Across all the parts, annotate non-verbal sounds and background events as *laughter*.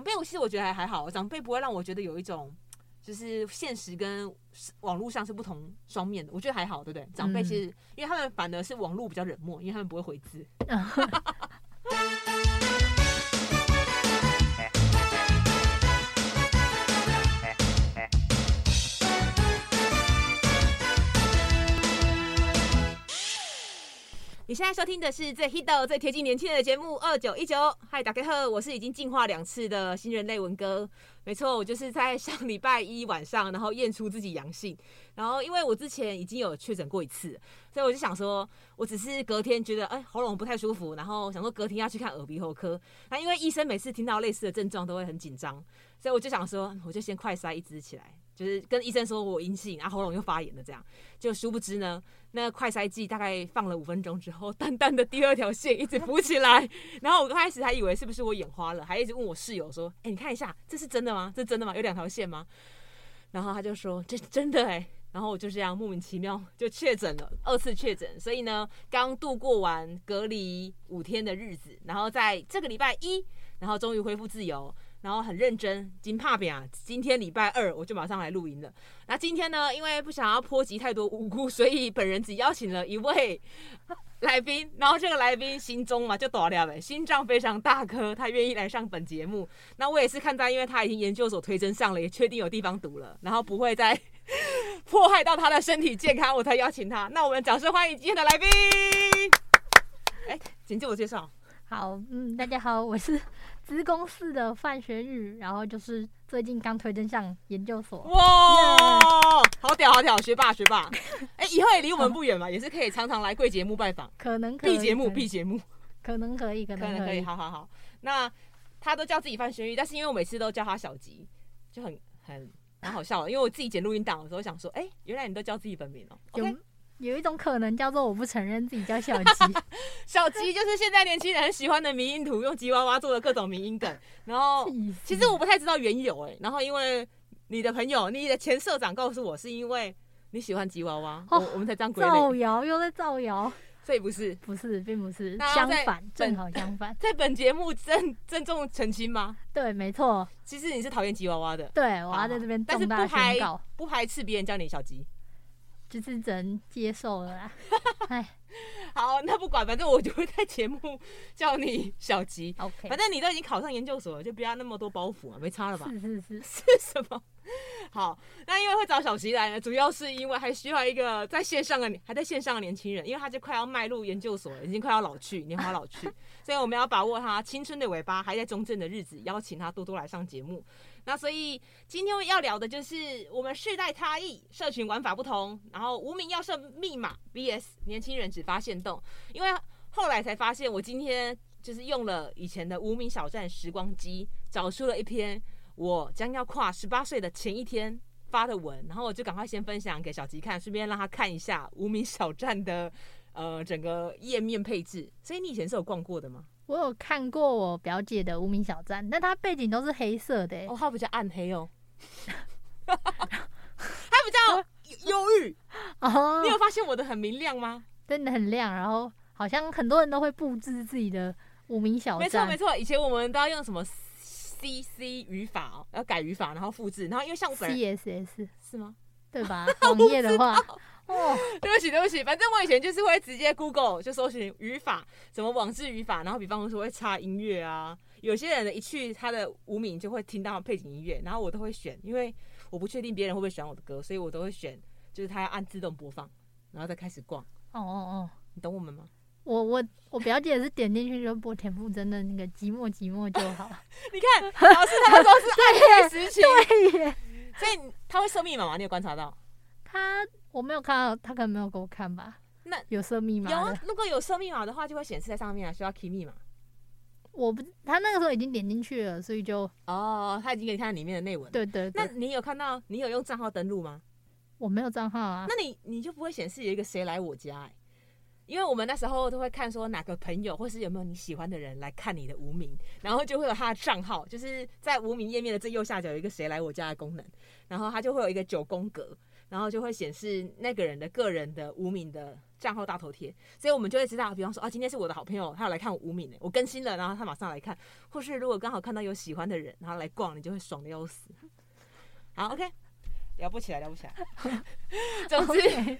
长辈，我其实我觉得还还好，长辈不会让我觉得有一种就是现实跟网络上是不同双面的，我觉得还好，对不对？长辈其实、嗯、因为他们反而是网络比较冷漠，因为他们不会回字。*laughs* 你现在收听的是最 hit、最贴近年轻人的节目《二九一九》。嗨，大家好，我是已经进化两次的新人类文哥。没错，我就是在上礼拜一晚上，然后验出自己阳性。然后因为我之前已经有确诊过一次，所以我就想说，我只是隔天觉得哎喉咙不太舒服，然后想说隔天要去看耳鼻喉科。那因为医生每次听到类似的症状都会很紧张，所以我就想说，我就先快塞一支起来。就是跟医生说我阴性，然后喉咙又发炎了，这样就殊不知呢，那快筛剂大概放了五分钟之后，淡淡的第二条线一直浮起来，然后我刚开始还以为是不是我眼花了，还一直问我室友说：“哎、你看一下，这是真的吗？这真的吗？有两条线吗？”然后他就说：“这真的哎、”然后我就这样莫名其妙就确诊了，二次确诊。所以呢，刚度过完隔离五天的日子，然后在这个礼拜一，然后终于恢复自由。然后很认真，金怕饼啊！今天礼拜二我就马上来录音了。那今天呢，因为不想要波及太多无辜，所以本人只邀请了一位来宾。然后这个来宾心中嘛就大了呗，心脏非常大颗，他愿意来上本节目。那我也是看在，因为他已经研究所推甄上了，也确定有地方读了，然后不会再迫害到他的身体健康，我才邀请他。那我们掌声欢迎今天的来宾。哎，请自我介绍。好，嗯，大家好，我是资工系的范学宇，然后就是最近刚推荐上研究所。哇!好屌，好屌，学霸，学霸。*laughs* 哎、欸，以后也离我们不远嘛，也是可以常常来贵节目拜访。可能可以。闭节目，闭节目。可能可以，可能可以。好好好，那他都叫自己范学宇，但是因为我每次都叫他小吉，就很很蛮好笑的。因为我自己剪录音档的时候想说，哎、欸，原来你都叫自己本名哦、喔。Okay? 有一种可能叫做我不承认自己叫小吉，*laughs* 小吉就是现在年轻人很喜欢的迷因图，用吉娃娃做的各种迷因梗。然后其实我不太知道缘由哎，然后因为你的朋友，你的前社长告诉我，是因为你喜欢吉娃娃，我我们才这样归类。造谣又在造谣，所以不是不是，并不是相反，正好相反。*laughs* 在本节目郑郑重澄清吗？对，没错。其实你是讨厌吉娃娃的，对，我要在这边但是不排不排斥别人叫你小吉。就是只能接受了啦，*laughs* 哎，好，那不管，反正我就会在节目叫你小吉。OK，反正你都已经考上研究所了，就不要那么多包袱啊，没差了吧？是是是，*laughs* 是什么？好，那因为会找小吉来呢，主要是因为还需要一个在线上的还在线上的年轻人，因为他就快要迈入研究所了，已经快要老去，年华老去，*laughs* 所以我们要把握他青春的尾巴还在中正的日子，邀请他多多来上节目。那所以今天要聊的就是我们世代差异，社群玩法不同，然后无名要设密码 vs 年轻人只发限动。因为后来才发现，我今天就是用了以前的无名小站时光机，找出了一篇我将要跨十八岁的前一天发的文，然后我就赶快先分享给小吉看，顺便让他看一下无名小站的呃整个页面配置。所以你以前是有逛过的吗？我有看过我表姐的无名小站，但它背景都是黑色的，哦，它比较暗黑哦，*laughs* 它比较忧郁哦。你有发现我的很明亮吗？真的很亮，然后好像很多人都会布置自己的无名小站。没错没错，以前我们都要用什么 C C 语法哦，要改语法，然后复制，然后因为像我本人 C S S 是吗？对吧？*laughs* 网页的话。哦，*laughs* 对不起，对不起，反正我以前就是会直接 Google 就搜寻语法，什么网志语法，然后比方说会插音乐啊。有些人呢一去他的无名就会听到背景音乐，然后我都会选，因为我不确定别人会不会喜欢我的歌，所以我都会选，就是他要按自动播放，然后再开始逛。哦哦哦，你懂我们吗？我我我表姐也是点进去就播田馥甄的那个寂寞寂寞就好。*laughs* 你看，老师他们说是暗黑时期，*laughs* 对耶，所以他会设密码吗？你有观察到？他。我没有看到，他可能没有给我看吧。那有设密码？有啊，如果有设密码的话，就会显示在上面啊，需要 key 密码。我不，他那个时候已经点进去了，所以就哦，他已经给你看里面的内文。对，对对。那你有看到？你有用账号登录吗？我没有账号啊。那你你就不会显示有一个谁来我家、欸？因为我们那时候都会看说哪个朋友或是有没有你喜欢的人来看你的无名，然后就会有他的账号，就是在无名页面的最右下角有一个谁来我家的功能，然后他就会有一个九宫格。然后就会显示那个人的个人的无名的账号大头贴，所以我们就会知道，比方说啊，今天是我的好朋友，他要来看我无名的，我更新了，然后他马上来看，或是如果刚好看到有喜欢的人，然后来逛，你就会爽的要死。好，OK。聊不起来，聊不起来。总 *laughs* 之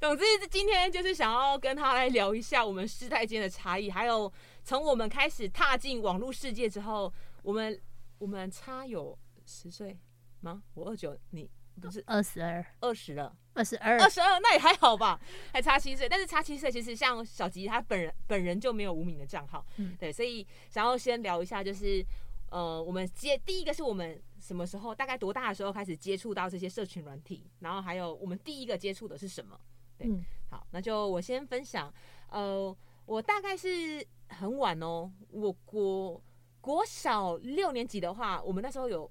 总之，今天就是想要跟他来聊一下我们世代间的差异，还有从我们开始踏进网络世界之后，我们我们差有十岁吗？我二九，你不是二十二，二十了，二十二，二十二，那也还好吧，*laughs* 还差七岁。但是差七岁，其实像小吉他本人本人就没有无名的账号，嗯，对，所以想要先聊一下，就是呃，我们接第一个是我们。什么时候？大概多大的时候开始接触到这些社群软体？然后还有我们第一个接触的是什么？对，嗯、好，那就我先分享。呃，我大概是很晚哦，我国国小六年级的话，我们那时候有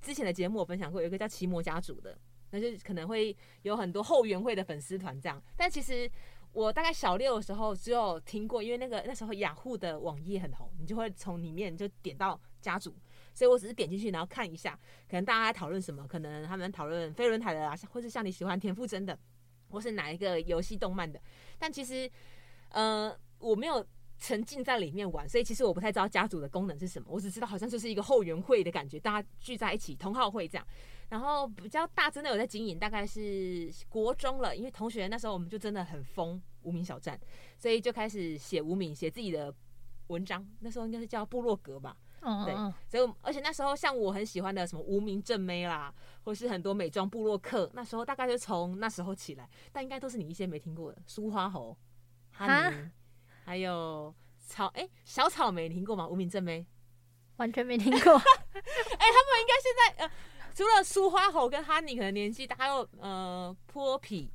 之前的节目我分享过，有一个叫奇摩家族的，那就可能会有很多后援会的粉丝团这样。但其实我大概小六的时候只有听过，因为那个那时候雅虎的网页很红，你就会从里面就点到家族。所以我只是点进去，然后看一下，可能大家在讨论什么，可能他们讨论飞轮海的啊，或是像你喜欢田馥甄的，或是哪一个游戏动漫的。但其实，呃，我没有沉浸在里面玩，所以其实我不太知道家族的功能是什么。我只知道好像就是一个后援会的感觉，大家聚在一起同好会这样。然后比较大真的有在经营，大概是国中了，因为同学那时候我们就真的很疯无名小站，所以就开始写无名，写自己的文章。那时候应该是叫部落格吧。嗯，对，所以而且那时候像我很喜欢的什么无名正妹啦，或是很多美妆部落客，那时候大概就从那时候起来，但应该都是你一些没听过的，苏花猴、哈尼，哈还有草哎、欸、小草莓，你听过吗？无名正妹完全没听过，哎、欸，他们应该现在呃，除了苏花猴跟哈尼可能年纪大，还有呃泼皮，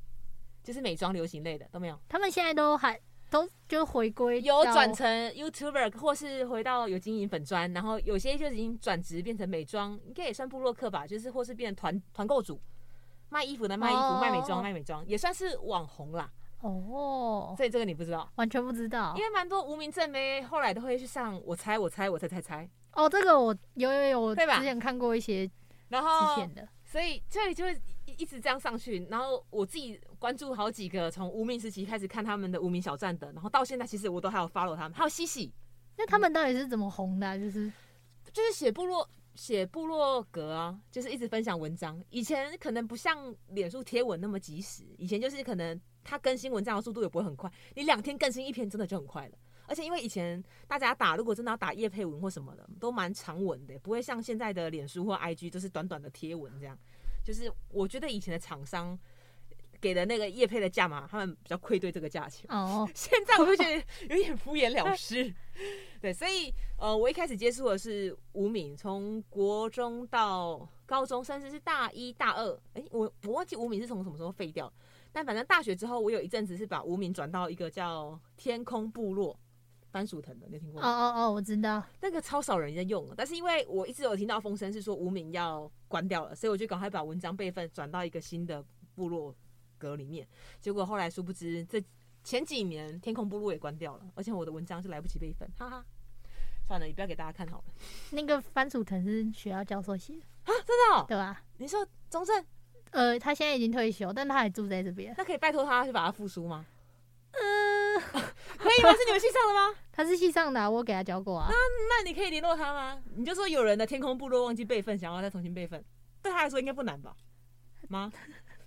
就是美妆流行类的都没有，他们现在都还。都就回归，有转成 YouTuber，或是回到有经营粉专，然后有些就已经转职变成美妆，应该也算部落客吧，就是或是变成团团购主，卖衣服的卖衣服，哦、卖美妆卖美妆，也算是网红啦。哦，所以这个你不知道，完全不知道，因为蛮多无名正妹后来都会去上我猜我猜我猜猜猜。哦，这个我有有有，对吧？之前看过一些，然后之前的，所以这里就会。一直这样上去，然后我自己关注好几个，从无名时期开始看他们的无名小站的，然后到现在其实我都还有 follow 他们，还有西西。那他们到底是怎么红的啊？就是就是写部落写部落格啊，就是一直分享文章。以前可能不像脸书贴文那么及时，以前就是可能它更新文章的速度也不会很快，你两天更新一篇真的就很快了。而且因为以前大家打如果真的要打叶配文或什么的，都蛮长文的，不会像现在的脸书或 IG 都是短短的贴文这样。就是我觉得以前的厂商给的那个叶配的价码，他们比较愧对这个价钱。哦，现在我就觉得有点敷衍了事。对，所以呃，我一开始接触的是无名，从国中到高中，甚至是大一大二。哎、欸，我我忘记无名是从什么时候废掉，但反正大学之后，我有一阵子是把无名转到一个叫天空部落。番薯藤的，你听过吗？哦哦哦，我知道，那个超少人在用了。但是因为我一直有听到风声是说无名要关掉了，所以我就赶快把文章备份转到一个新的部落格里面。结果后来殊不知，这前几年天空部落也关掉了，而且我的文章是来不及备份，哈哈。算了，你不要给大家看好了。那个番薯藤是学校教授写的啊？真的？对吧？你说中正？呃，他现在已经退休，但他还住在这边。那可以拜托他去把它复苏吗？呃，*laughs* 可以吗？是你们系上的吗？他是系上的、啊，我给他教过啊。那那你可以联络他吗？你就说有人的天空部落忘记备份，想要再重新备份，对他来说应该不难吧？吗？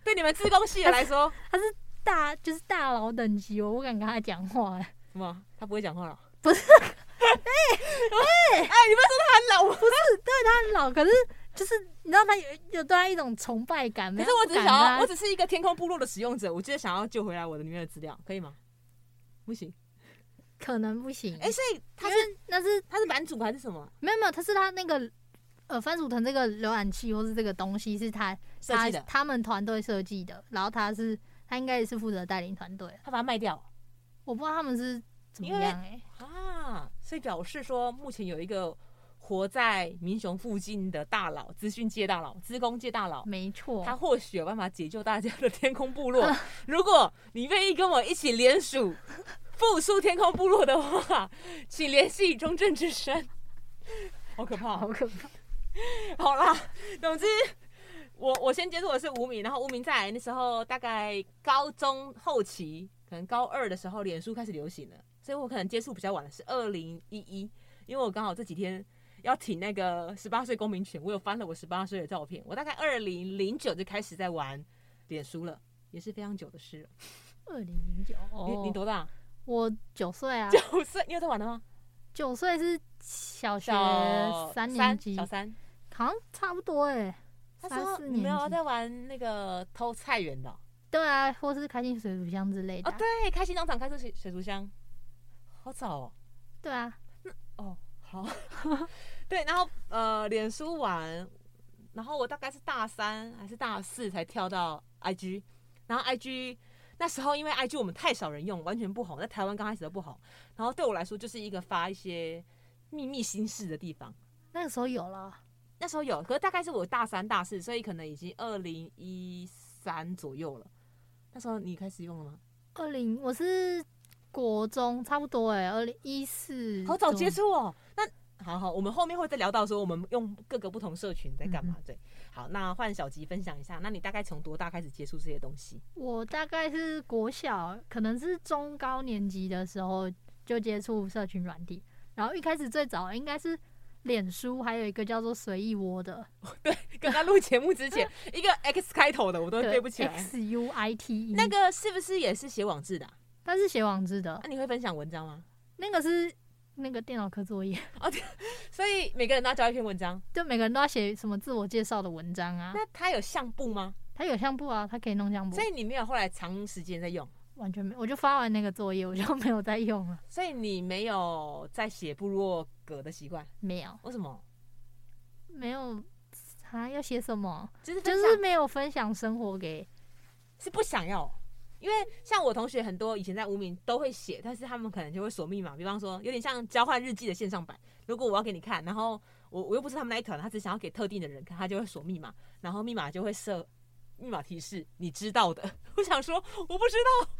对你们自贡系的来说，他是大就是大佬等级，我不敢跟他讲话、欸。什么？他不会讲话了？不是？哎哎哎，你不是说他很老吗？不是，对他很老，可是就是你知道他有有对他一种崇拜感。可是我只想要，我只是一个天空部落的使用者，我就是想要救回来我的里面的资料，可以吗？不行。可能不行，哎、欸，所以他是那是他是版主还是什么？没有没有，他是他那个呃番薯藤这个浏览器或是这个东西是他设计的，他们团队设计的，然后他是他应该也是负责带领团队，他把它卖掉，我不知道他们是怎么样哎、欸、啊，所以表示说目前有一个活在民雄附近的大佬，资讯界大佬，资工界大佬，没错，他或许有办法解救大家的天空部落，如果你愿意跟我一起联署。复苏天空部落的话，请联系中正之声。好可怕，好可怕。好啦，总之，我我先接触的是无名，然后无名在那时候大概高中后期可能高二的时候，脸书开始流行了，所以我可能接触比较晚的是二零一一，因为我刚好这几天要挺那个十八岁公民权，我有翻了我十八岁的照片，我大概二零零九就开始在玩脸书了，也是非常久的事了。*laughs* 二零零九，你你多大？*laughs* 我九岁啊。九岁，你有在玩的吗？*laughs* 九岁是小学三年级，小三，好像差不多哎。三四年级。你没有在玩那个偷菜园的？对啊，或是开心水族箱之类的。哦，对，开心农场开出水水族箱，好早哦。对啊，哦，好。*laughs* 对，然后呃，脸书玩，然后我大概是大三还是大四才跳到 IG，然后 IG 那时候因为 IG 我们太少人用，完全不红，在台湾刚开始都不红。然后对我来说就是一个发一些秘密心事的地方。那个时候有了，那时候有，可是大概是我大三大四，所以可能已经二零一三左右了。那时候你开始用了吗？二零我是国中，差不多哎，二零一四，好早接触哦。那好好，我们后面会再聊到说我们用各个不同社群在干嘛。嗯、对，好，那换小吉分享一下，那你大概从多大开始接触这些东西？我大概是国小，可能是中高年级的时候就接触社群软体，然后一开始最早应该是。脸书还有一个叫做随意窝的，*laughs* 对，刚刚录节目之前，*laughs* 一个 X 开头的我都对不起来。X U I T E，那个是不是也是写网志的、啊？它是写网志的。那、啊、你会分享文章吗？那个是那个电脑课作业 *laughs* 哦，所以每个人都要交一篇文章，就每个人都要写什么自我介绍的文章啊。那他有相簿吗？他有相簿啊，他可以弄相簿。所以你没有后来长时间在用？完全没，我就发完那个作业，我就没有再用了。*laughs* 所以你没有在写部落格的习惯？没有。为什么？没有，啊，要写什么？就是就是没有分享生活给，是不想要，因为像我同学很多以前在无名都会写，但是他们可能就会锁密码，比方说有点像交换日记的线上版。如果我要给你看，然后我我又不是他们那一团，他只想要给特定的人看，他就会锁密码，然后密码就会设密码提示，你知道的。*laughs* 我想说，我不知道，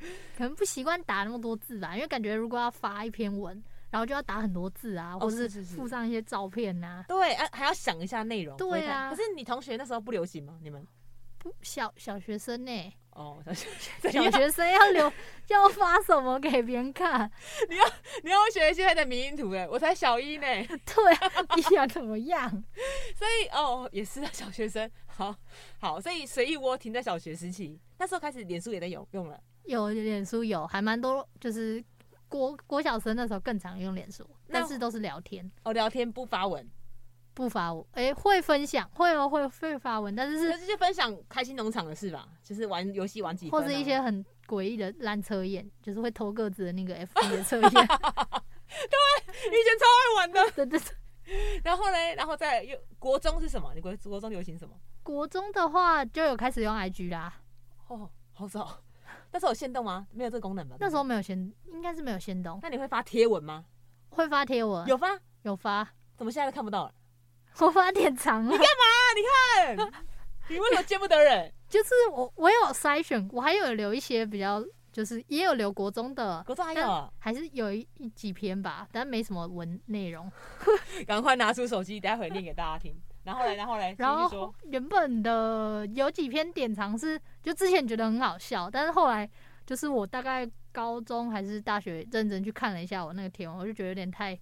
*laughs* 可能不习惯打那么多字吧，因为感觉如果要发一篇文。然后就要打很多字啊，或者是附上一些照片呐、啊。对，啊，还要想一下内容。对啊。可是你同学那时候不流行吗？你们？不，小小学生呢、欸？*laughs* 哦，小学小学生要留 *laughs* 要发什么给别人看？你要你要学现在的迷因图哎，我才小一呢。对啊，你想怎么样？所以哦，也是小学生，好好，所以随意窝停在小学时期，那时候开始脸书也在用用了。有脸书有，还蛮多，就是。国国小生那时候更常用脸书，但是都是聊天哦，聊天不发文，不发文，哎、欸，会分享，会哦，会会发文，但是是直接分享开心农场的事吧，就是玩游戏玩几或是一些很诡异的烂测验，就是会偷个子的那个 FB 的测验，*laughs* 对，以前超爱玩的，*laughs* 对对对，然后嘞，然后再又国中是什么？你国国中流行什么？国中的话就有开始用 IG 啦，哦，好早。那时候有限动吗？没有这个功能吧？那时候没有限，应该是没有限动。那你会发贴文吗？会发贴文，有发有发，怎么现在都看不到了？我发点长了。你干嘛？你看，*laughs* 你为什么见不得人？就是我，我有筛选，我还有留一些比较，就是也有留国中的，国中还有，还是有一一几篇吧，但没什么文内容。*laughs* 赶快拿出手机，待会念给大家听。然后来，然后来，然后原本的有几篇典藏是，就之前觉得很好笑，但是后来就是我大概高中还是大学认真去看了一下我那个贴文，我就觉得有点太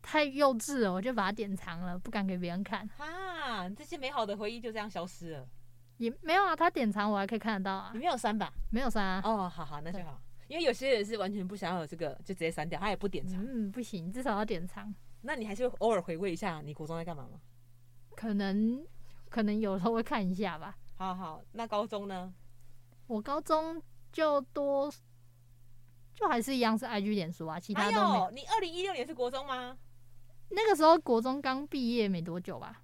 太幼稚了，我就把它典藏了，不敢给别人看。啊，这些美好的回忆就这样消失了？也没有啊，他典藏我还可以看得到啊。你没有删吧？没有删啊。哦，好好，那就好。因为有些人是完全不想要有这个，就直接删掉，他也不典藏。嗯，不行，至少要典藏。那你还是偶尔回味一下你国中在干嘛吗？可能可能有时候会看一下吧。好好，那高中呢？我高中就多，就还是一样是 IG 脸书啊，其他都没有。你二零一六年是国中吗？那个时候国中刚毕业没多久吧。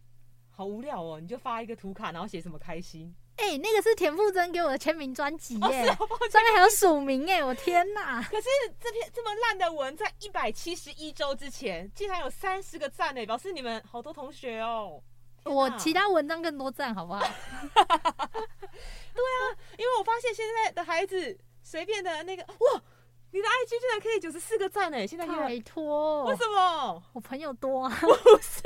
好无聊哦，你就发一个图卡，然后写什么开心？哎、欸，那个是田馥甄给我的签名专辑耶，上面还有署名哎，我天哪！可是这篇这么烂的文，在一百七十一周之前竟然有三十个赞哎，表示你们好多同学哦。我其他文章更多赞，好不好？对啊，因为我发现现在的孩子随便的那个哇，你的 IG 居然可以九十四个赞呢！现在拜托，为什么？我朋友多啊？不是，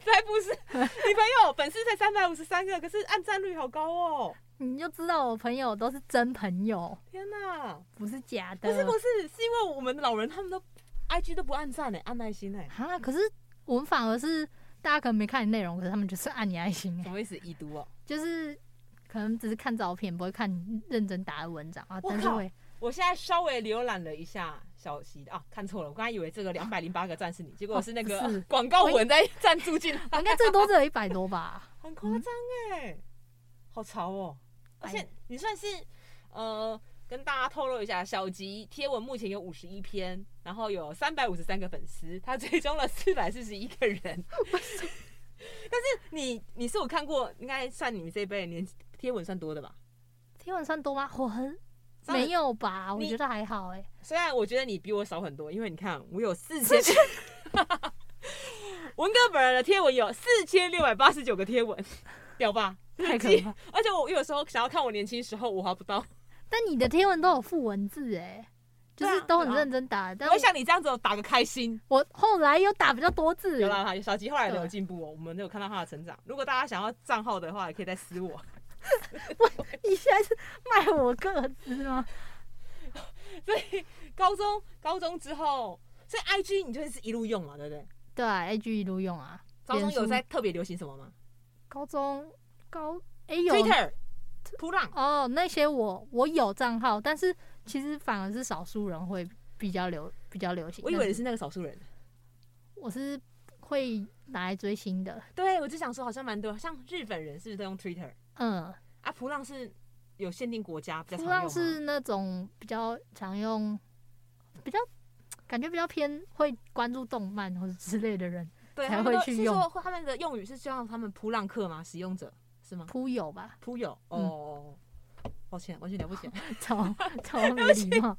才不是，你朋友粉丝才三百五十三个，可是按赞率好高哦。你就知道我朋友都是真朋友，天哪，不是假的。不是不是，是因为我们老人他们都 IG 都不按赞呢，按爱心呢。哈，可是我们反而是大家可能没看你内容，可是他们就是按你爱心。什么意思？已读哦，就是可能只是看照片，不会看你认真打的文章啊。但是会，我现在稍微浏览了一下小溪的啊，看错了，我刚才以为这个两百零八个赞是你，结果是那个广告文在赞助进来。*laughs* 应该最多只有一百多吧？*laughs* 很夸张哎，好潮哦。而且你算是，呃，跟大家透露一下，小吉贴文目前有五十一篇，然后有三百五十三个粉丝，他追踪了四百四十一个人。*laughs* 但是你你是我看过，应该算你们这一辈年贴文算多的吧？贴文算多吗？我很没有吧？我觉得还好哎、欸。虽然我觉得你比我少很多，因为你看我有四千，*laughs* 文哥本人的贴文有四千六百八十九个贴文，屌吧？太可怕！而且我有时候想要看我年轻时候，我还不到。但你的贴文都有附文字哎，就是都很认真打。但我像你这样子，打个开心。我后来又打比较多字。有啦，小吉后来都有进步哦，我们都有看到他的成长。如果大家想要账号的话，也可以再私我。*laughs* 你现在是卖我个资吗？*laughs* 所以高中高中之后，所以 IG 你就是一路用嘛，对不对？对啊，IG 一路用啊。高中有在特别流行什么吗？高中。高哎、欸、有 Twitter、噗浪哦，那些我我有账号，但是其实反而是少数人会比较流比较流行。我以为你是那个少数人，我是会拿来追星的。对，我就想说好像蛮多，像日本人是不是都用 Twitter？嗯，啊，噗浪是有限定国家，比较噗浪是那种比较常用，比较感觉比较偏会关注动漫或者之类的人才会去用。是说他们的用语是希望他们噗浪客吗？使用者？是吗？噗友吧，噗友哦，嗯、抱歉，完全了不起，*laughs* 超 *laughs* 超没礼貌。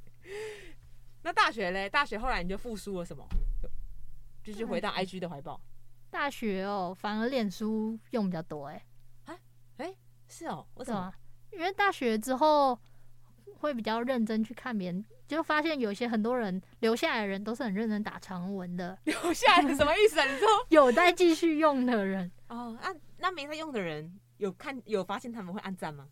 *laughs* 那大学嘞？大学后来你就复苏了什么？就是回到 IG 的怀抱。大学哦，反而脸书用比较多哎。哎哎，是哦，为什么？因为大学之后会比较认真去看别人，就发现有些很多人留下来的人都是很认真打长文的。留下来是什么意思啊？你说有在继续用的人哦？那那没在用的人？有看有发现他们会按赞吗？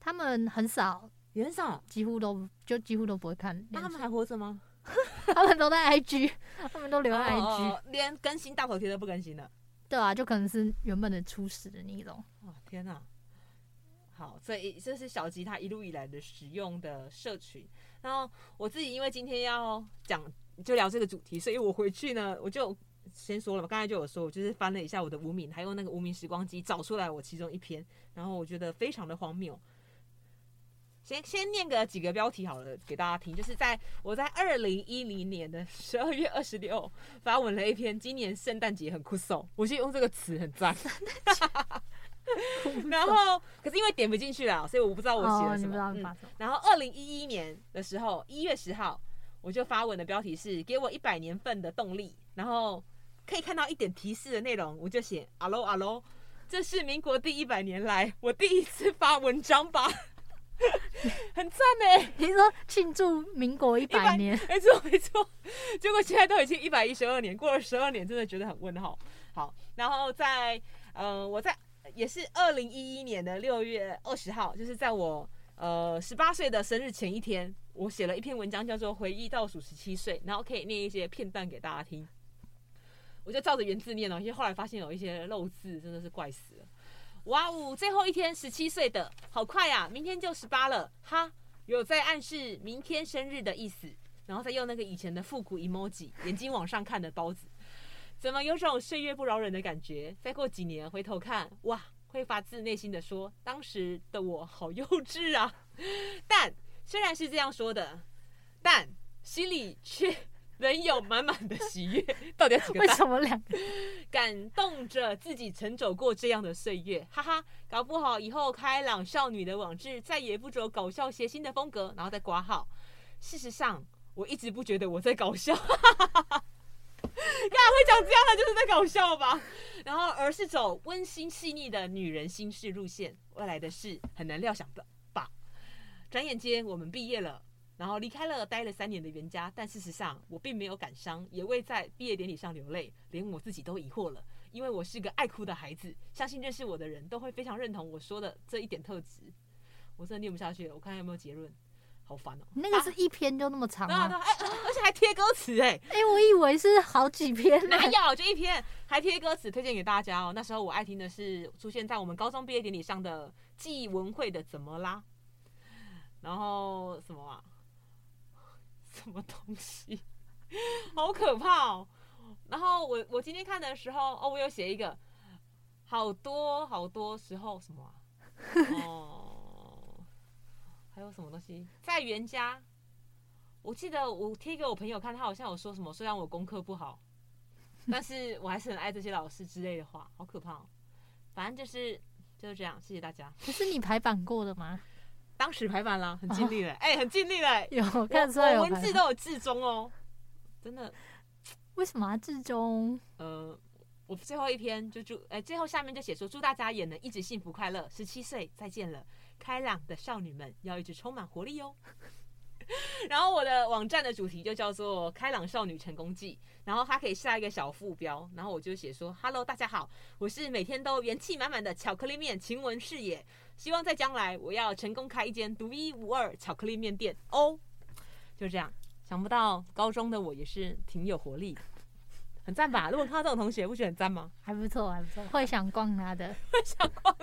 他们很少，也很少，几乎都就几乎都不会看。那他们还活着吗？*laughs* 他们都在 IG，他们都留在 IG，哦哦连更新大头贴都不更新了。对啊，就可能是原本的初始的那一种。哇，天哪！好，所以这是小吉他一路以来的使用的社群。然后我自己因为今天要讲就聊这个主题，所以我回去呢我就。先说了嘛，刚才就有说，我就是翻了一下我的无名，还用那个无名时光机找出来我其中一篇，然后我觉得非常的荒谬。先先念个几个标题好了，给大家听，就是在我在二零一零年的十二月二十六发文了一篇，今年圣诞节很酷耸，我就用这个词很赞。*laughs* 然后可是因为点不进去了，所以我不知道我写了什么。哦嗯、然后二零一一年的时候，一月十号我就发文的标题是给我一百年份的动力，然后。可以看到一点提示的内容，我就写阿喽阿喽，这是民国第一百年来我第一次发文章吧，*laughs* 很赞呢。你说庆祝民国一百年，没错没错。结果现在都已经一百一十二年，过了十二年，真的觉得很问号。好，然后在呃，我在也是二零一一年的六月二十号，就是在我呃十八岁的生日前一天，我写了一篇文章，叫做《回忆倒数十七岁》，然后可以念一些片段给大家听。我就照着原字念了，因为后来发现有一些漏字，真的是怪死了。哇哦，最后一天十七岁的好快呀，明天就十八了，哈，有在暗示明天生日的意思，然后再用那个以前的复古 emoji，眼睛往上看的包子，怎么有种岁月不饶人的感觉？再过几年回头看，哇，会发自内心的说，当时的我好幼稚啊。但虽然是这样说的，但心里却。仍有满满的喜悦，*laughs* 到底要几个？为什么两个？感动着自己曾走过这样的岁月，哈哈！搞不好以后开朗少女的网志再也不走搞笑谐星的风格，然后再挂号。事实上，我一直不觉得我在搞笑，哈哈哈哈！干会讲这样的就是在搞笑吧？然后而是走温馨细腻的女人心事路线。未来的事很难料想的吧？转眼间我们毕业了。然后离开了待了三年的原家，但事实上我并没有感伤，也未在毕业典礼上流泪，连我自己都疑惑了，因为我是个爱哭的孩子，相信认识我的人都会非常认同我说的这一点特质。我真的念不下去了，我看看有没有结论。好烦哦！那个是一篇就那么长吗？哎，而且还贴歌词哎！哎，我以为是好几篇，*laughs* 哪有就一篇，还贴歌词，推荐给大家哦。那时候我爱听的是出现在我们高中毕业典礼上的纪文慧的《怎么啦》，然后什么啊？*laughs* 什么东西？好可怕哦！然后我我今天看的时候，哦，我有写一个，好多好多时候什么？哦。*laughs* 还有什么东西在原家？我记得我贴给我朋友看，他好像有说什么，虽然我功课不好，但是我还是很爱这些老师之类的话，好可怕哦。反正就是就是这样，谢谢大家。可是你排版过的吗？当时排版了，很尽力了，哎、哦欸，很尽力了。*laughs* 有看出来有文字都有置中哦，真的。*tsk* 为什么啊？至中？呃，我最后一篇就祝，哎、欸，最后下面就写说祝大家也能一直幸福快乐。十七岁再见了。开朗的少女们要一直充满活力哦。*laughs* 然后我的网站的主题就叫做“开朗少女成功记”，然后它可以下一个小副标，然后我就写说：“Hello，大家好，我是每天都元气满满的巧克力面晴雯视野，希望在将来我要成功开一间独一无二巧克力面店哦。”就这样，想不到高中的我也是挺有活力的。很赞吧？如果看到这种同学，不觉得很赞吗？还不错，还不错，会想逛他的，会想逛，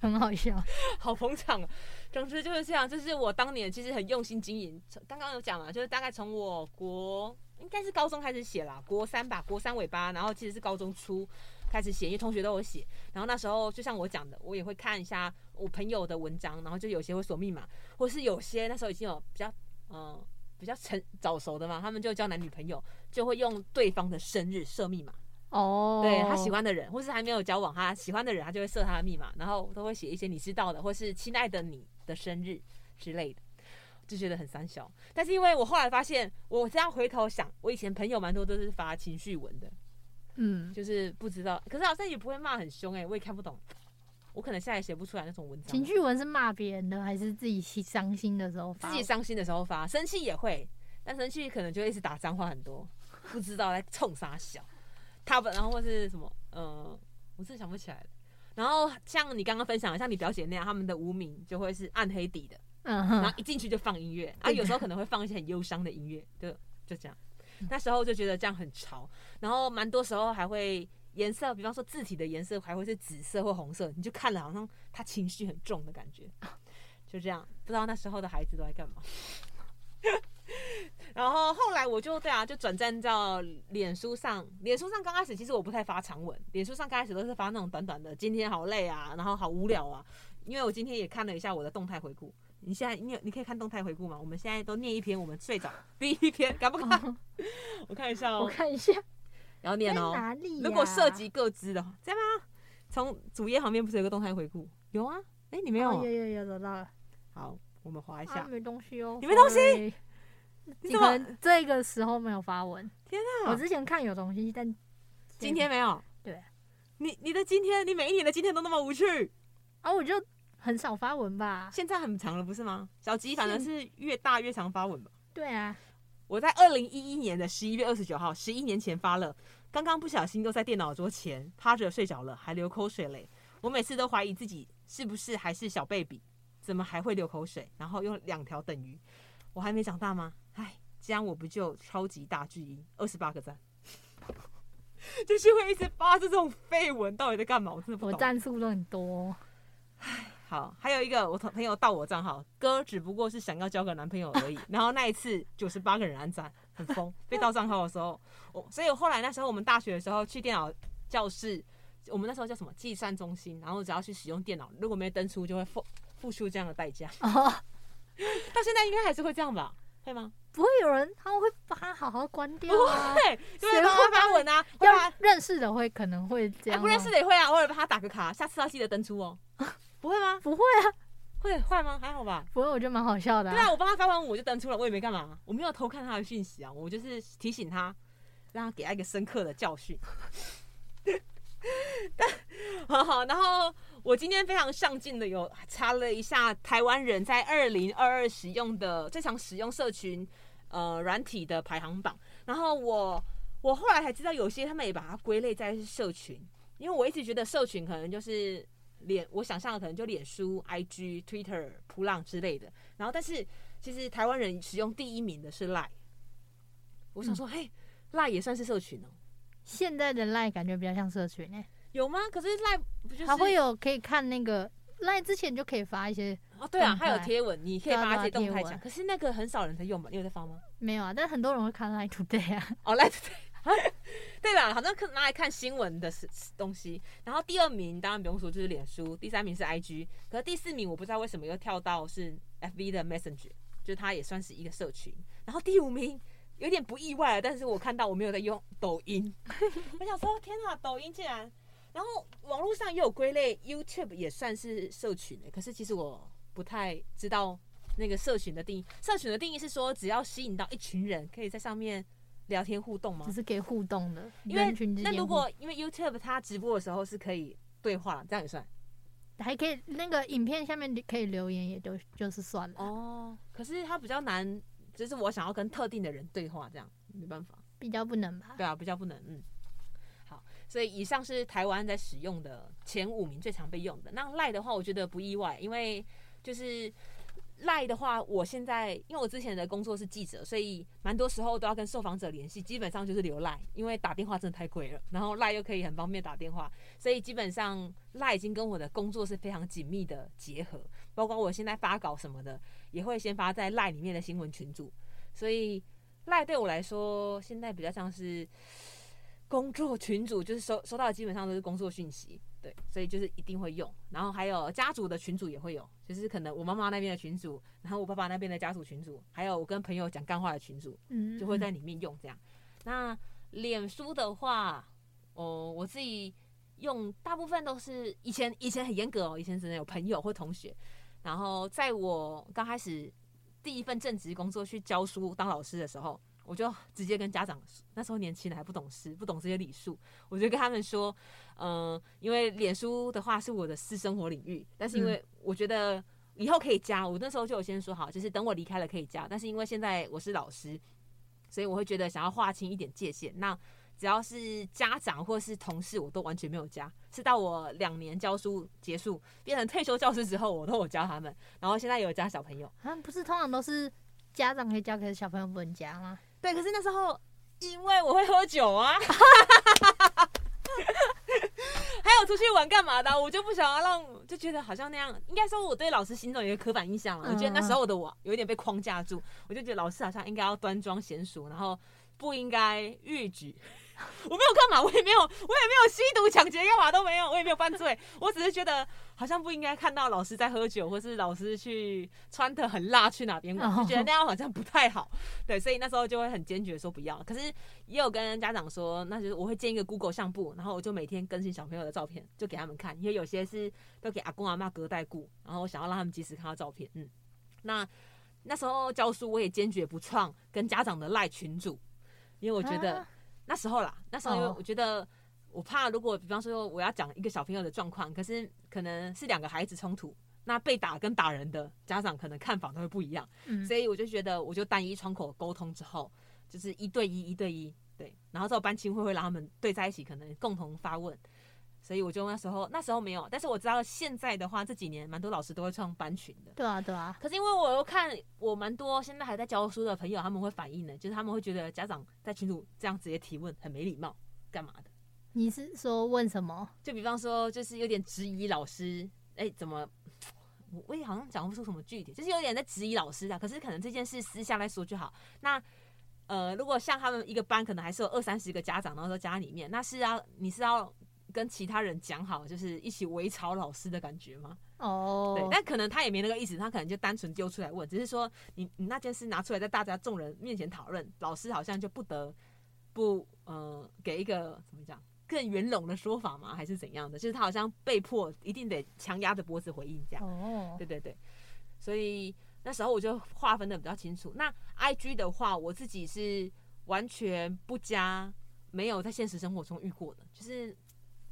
很好笑，好捧场啊！总之就是这样，就是我当年其实很用心经营。刚刚有讲了，就是大概从我国应该是高中开始写啦，国三吧，国三尾巴，然后其实是高中初开始写，因为同学都有写。然后那时候就像我讲的，我也会看一下我朋友的文章，然后就有些会锁密码，或是有些那时候已经有比较嗯。比较成早熟的嘛，他们就交男女朋友，就会用对方的生日设密码。哦，对他喜欢的人，或是还没有交往他喜欢的人，他就会设他的密码，然后都会写一些你知道的，或是亲爱的你的生日之类的，就觉得很三小。但是因为我后来发现，我这样回头想，我以前朋友蛮多都是发情绪文的，嗯，就是不知道，可是好像也不会骂很凶哎、欸，我也看不懂。我可能现在也写不出来那种文章。情绪文是骂别人的，还是自己伤心的时候发？自己伤心的时候发，生气也会，但生气可能就会一直打脏话很多，不知道在冲啥小。他们然后或是什么，呃，我真的想不起来了。然后像你刚刚分享的，像你表姐那样，他们的无名就会是暗黑底的，嗯哼，然后一进去就放音乐，啊，有时候可能会放一些很忧伤的音乐，就就这样。那时候就觉得这样很潮，然后蛮多时候还会。颜色，比方说字体的颜色还会是紫色或红色，你就看了好像他情绪很重的感觉，*laughs* 就这样，不知道那时候的孩子都在干嘛。*laughs* 然后后来我就对啊，就转战到脸书上。脸书上刚开始其实我不太发长文，脸书上刚开始都是发那种短短的，今天好累啊，然后好无聊啊。因为我今天也看了一下我的动态回顾，你现在你有你可以看动态回顾吗？我们现在都念一篇，我们睡着 *laughs* 第一篇，敢不敢？我看一下哦，我看一下。要念哦，如果涉及各资的，在吗？从主页旁边不是有个动态回顾？有啊，哎，你没有？有有有找到了。好，我们滑一下。没东西哦，你没东西？你可能这个时候没有发文。天哪！我之前看有东西，但今天没有。对，你你的今天，你每一年的今天都那么无趣啊？我就很少发文吧。现在很长了，不是吗？小吉反正是越大越常发文吧？对啊。我在二零一一年的十一月二十九号，十一年前发了。刚刚不小心都在电脑桌前趴着睡着了，还流口水嘞。我每次都怀疑自己是不是还是小 baby，怎么还会流口水？然后用两条等于，我还没长大吗？唉，这样我不就超级大巨婴？二十八个赞，*laughs* 就是会一直发这种废文，到底在干嘛？我真的不懂。我赞数都很多。唉。好，还有一个我朋友盗我账号，哥只不过是想要交个男朋友而已。*laughs* 然后那一次九十八个人按赞，很疯。*laughs* 被盗账号的时候，我所以我后来那时候我们大学的时候去电脑教室，我们那时候叫什么计算中心，然后只要去使用电脑，如果没登出就会付付出这样的代价。哦，*laughs* 到现在应该还是会这样吧？会吗？不会有人他们会把它好好关掉啊？对，对，帮他发文啊。要认识的会可能会这样，不认识的也会啊，偶尔帮他打个卡，下次要记得登出哦。不会吗？不会啊，会坏吗？还好吧。不会，我觉得蛮好笑的、啊。对啊，我帮他发完我就登出了，我也没干嘛，我没有偷看他的讯息啊，我就是提醒他，让他给他一个深刻的教训。*laughs* 但好好，然后我今天非常上进的有查了一下台湾人在二零二二使用的最常使用社群呃软体的排行榜，然后我我后来才知道有些他们也把它归类在社群。因为我一直觉得社群可能就是脸，我想象的可能就脸书、IG、Twitter、噗浪之类的。然后，但是其实台湾人使用第一名的是 Line。我想说，嗯、嘿，Line 也算是社群哦。现在的 Line 感觉比较像社群诶、欸，有吗？可是 Line 不就是还会有可以看那个 Line 之前就可以发一些哦，对啊，还有贴文，你可以发一些动态讲。可是那个很少人在用吧，你有在发吗？没有啊，但是很多人会看 Line Today 啊。哦，Line Today，对吧？好像拿来看新闻的是东西。然后第二名当然不用说，就是脸书。第三名是 IG，可是第四名我不知道为什么又跳到是 FB 的 Messenger，就是它也算是一个社群。然后第五名。有点不意外，但是我看到我没有在用抖音，我想说天哪，抖音竟然，然后网络上也有归类，YouTube 也算是社群诶，可是其实我不太知道那个社群的定义。社群的定义是说，只要吸引到一群人，可以在上面聊天互动吗？只是给互动的，因为那如果因为 YouTube 它直播的时候是可以对话，这样也算，还可以那个影片下面可以留言，也就就是算了哦。可是它比较难。就是我想要跟特定的人对话，这样没办法，比较不能吧？对啊，比较不能。嗯，好，所以以上是台湾在使用的前五名最常被用的。那赖的话，我觉得不意外，因为就是赖的话，我现在因为我之前的工作是记者，所以蛮多时候都要跟受访者联系，基本上就是留赖，因为打电话真的太贵了，然后赖又可以很方便打电话，所以基本上赖已经跟我的工作是非常紧密的结合。包括我现在发稿什么的，也会先发在赖里面的新闻群组，所以赖对我来说现在比较像是工作群组，就是收收到基本上都是工作讯息，对，所以就是一定会用。然后还有家族的群组也会有，就是可能我妈妈那边的群组，然后我爸爸那边的家族群组，还有我跟朋友讲干话的群组，就会在里面用这样。那脸书的话，哦，我自己用大部分都是以前以前很严格哦，以前只能有朋友或同学。然后在我刚开始第一份正职工作去教书当老师的时候，我就直接跟家长，那时候年轻人还不懂事，不懂这些礼数，我就跟他们说，嗯、呃，因为脸书的话是我的私生活领域，但是因为我觉得以后可以加，我那时候就有先说好，就是等我离开了可以加，但是因为现在我是老师，所以我会觉得想要划清一点界限，那。只要是家长或是同事，我都完全没有加。是到我两年教书结束，变成退休教师之后，我都有教他们。然后现在有加小朋友，啊，不是通常都是家长可以教，可是小朋友不能加吗？对，可是那时候因为我会喝酒啊，*laughs* 还有出去玩干嘛的，我就不想要让，就觉得好像那样。应该说我对老师心中有一个刻板印象了，我觉得那时候的我有一点被框架住，我就觉得老师好像应该要端庄贤淑，然后不应该逾矩。*laughs* 我没有干嘛，我也没有，我也没有吸毒、抢劫，干嘛都没有，我也没有犯罪，我只是觉得好像不应该看到老师在喝酒，或是老师去穿的很辣去哪边玩，就觉得那样好像不太好。对，所以那时候就会很坚决说不要。可是也有跟家长说，那就是我会建一个 Google 相簿，然后我就每天更新小朋友的照片，就给他们看，因为有些是都给阿公阿妈隔代顾，然后我想要让他们及时看到照片。嗯，那那时候教书我也坚决不创跟家长的赖群组，因为我觉得。那时候啦，那时候因为我觉得我怕，如果比方说我要讲一个小朋友的状况，可是可能是两个孩子冲突，那被打跟打人的家长可能看法都会不一样，所以我就觉得我就单一窗口沟通之后，就是一对一，一对一，对，然后之后班亲会会让他们对在一起，可能共同发问。所以我就那时候那时候没有，但是我知道现在的话，这几年蛮多老师都会创班群的。对啊，对啊。可是因为我又看我蛮多现在还在教书的朋友，他们会反映的，就是他们会觉得家长在群组这样直接提问很没礼貌，干嘛的？你是说问什么？就比方说，就是有点质疑老师，哎、欸，怎么？我我也好像讲不出什么具体，就是有点在质疑老师的。可是可能这件事私下来说就好。那呃，如果像他们一个班可能还是有二三十个家长，然后在家里面，那是要你是要。跟其他人讲好，就是一起围吵老师的感觉吗？哦，对，但可能他也没那个意思，他可能就单纯丢出来问，只是说你你那件事拿出来在大家众人面前讨论，老师好像就不得不呃给一个怎么讲更圆融的说法吗？还是怎样的？就是他好像被迫一定得强压着脖子回应这样。哦，对对对，所以那时候我就划分的比较清楚。那 IG 的话，我自己是完全不加，没有在现实生活中遇过的，就是。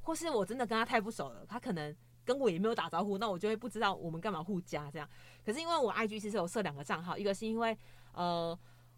或是我真的跟他太不熟了，他可能跟我也没有打招呼，那我就会不知道我们干嘛互加这样。可是因为我 IG 其实有设两个账号，一个是因为呃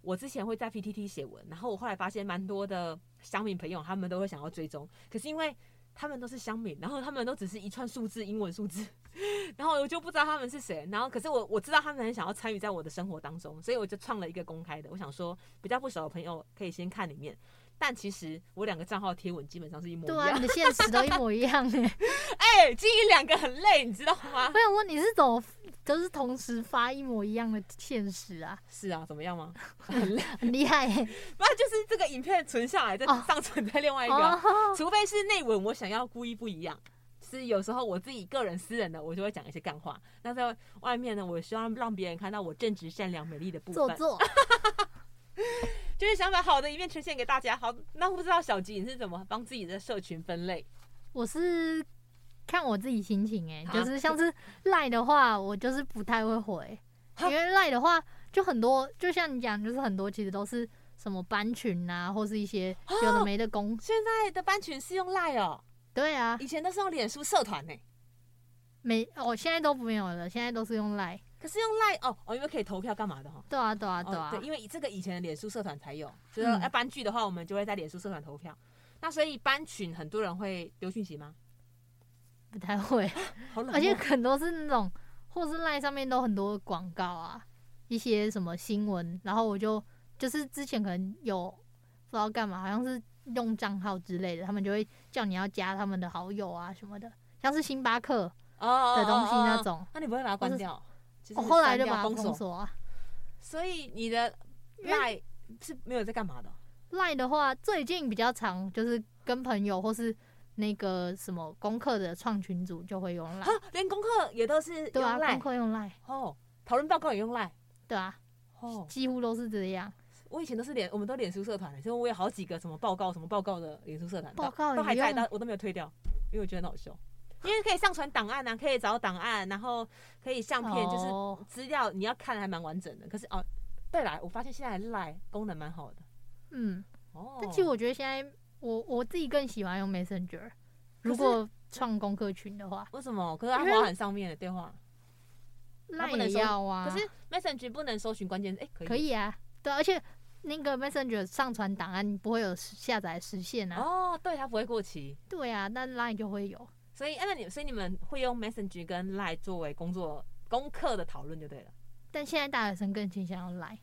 我之前会在 PTT 写文，然后我后来发现蛮多的乡民朋友他们都会想要追踪，可是因为他们都是乡民，然后他们都只是一串数字，英文数字，*laughs* 然后我就不知道他们是谁。然后可是我我知道他们很想要参与在我的生活当中，所以我就创了一个公开的。我想说，比较不熟的朋友可以先看里面。但其实我两个账号贴文基本上是一模一样，对啊，你的现实都一模一样哎。*laughs* 哎、欸，经营两个很累，你知道吗？我想问你是怎么都是同时发一模一样的现实啊？是啊，怎么样吗？*laughs* 很很厉害、欸，不然就是这个影片存下来再上传在另外一个，哦、除非是内文我想要故意不一样。是有时候我自己个人私人的，我就会讲一些干话。那在外面呢，我希望让别人看到我正直、善良、美丽的部分。做作。*laughs* 就是想把好的一面呈现给大家。好，那不知道小吉你是怎么帮自己的社群分类？我是看我自己心情哎、欸，就是像是赖的话，我就是不太会回，因为赖的话就很多，就像你讲，就是很多其实都是什么班群啊，或是一些有的没的公。现在的班群是用赖哦？对啊，以前都是用脸书社团呢、欸。没，哦，现在都没有了，现在都是用赖。可是用赖哦哦，因为可以投票干嘛的哈？对啊对啊对啊，对，因为这个以前的脸书社团才有，就是要搬剧的话，我们就会在脸书社团投票。嗯、那所以班群很多人会丢讯息吗？不太会，*laughs* 而且很多是那种，或是赖上面都很多广告啊，一些什么新闻，然后我就就是之前可能有不知道干嘛，好像是用账号之类的，他们就会叫你要加他们的好友啊什么的，像是星巴克的东西那种，那你不会把它关掉？我后来就把它封锁。啊，所以你的赖是没有在干嘛的？赖的话，最近比较常就是跟朋友或是那个什么功课的创群组就会用赖，连功课也都是对啊，功课用赖。哦，讨论报告也用赖，对啊，哦，几乎都是这样。我以前都是脸，我们都脸书社团的，所以我有好几个什么报告什么报告的脸书社团，报告都还在，但我都没有退掉，因为我觉得很好笑。因为可以上传档案啊，可以找档案，然后可以相片，就是资料你要看还蛮完整的。可是哦，对了，我发现现在 LINE 功能蛮好的。嗯，哦，但其实我觉得现在我我自己更喜欢用 Messenger。如果创功课群的话，为什么？可是它包含上面的电话，LINE 也要啊。可是 Messenger 不能搜寻关键字，哎，可以可以啊。对，而且那个 Messenger 上传档案不会有下载时限啊。哦，对，它不会过期。对啊，那 LINE 就会有。所以，那你所以你们会用 Messenger 跟 Line 作为工作功课的讨论就对了。但现在大学生更倾向用 Line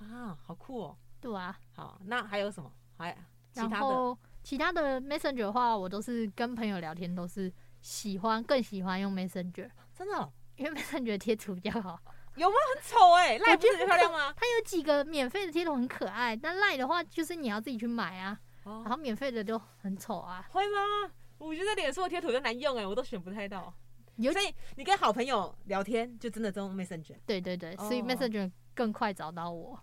啊，好酷哦！对啊，好，那还有什么？还其他的？然后其他的 Messenger 的话，我都是跟朋友聊天，都是喜欢更喜欢用 Messenger。真的？因为 Messenger 贴图比较好。有吗？很丑哎、欸，Line 不是很漂亮吗？它有几个免费的贴图很可爱，但 Line 的话就是你要自己去买啊，哦、然后免费的就很丑啊。会吗？我觉得脸书的贴图就难用哎、欸，我都选不太到。所以你跟好朋友聊天就真的用 Messenger。对对对，所以 Messenger 更快找到我。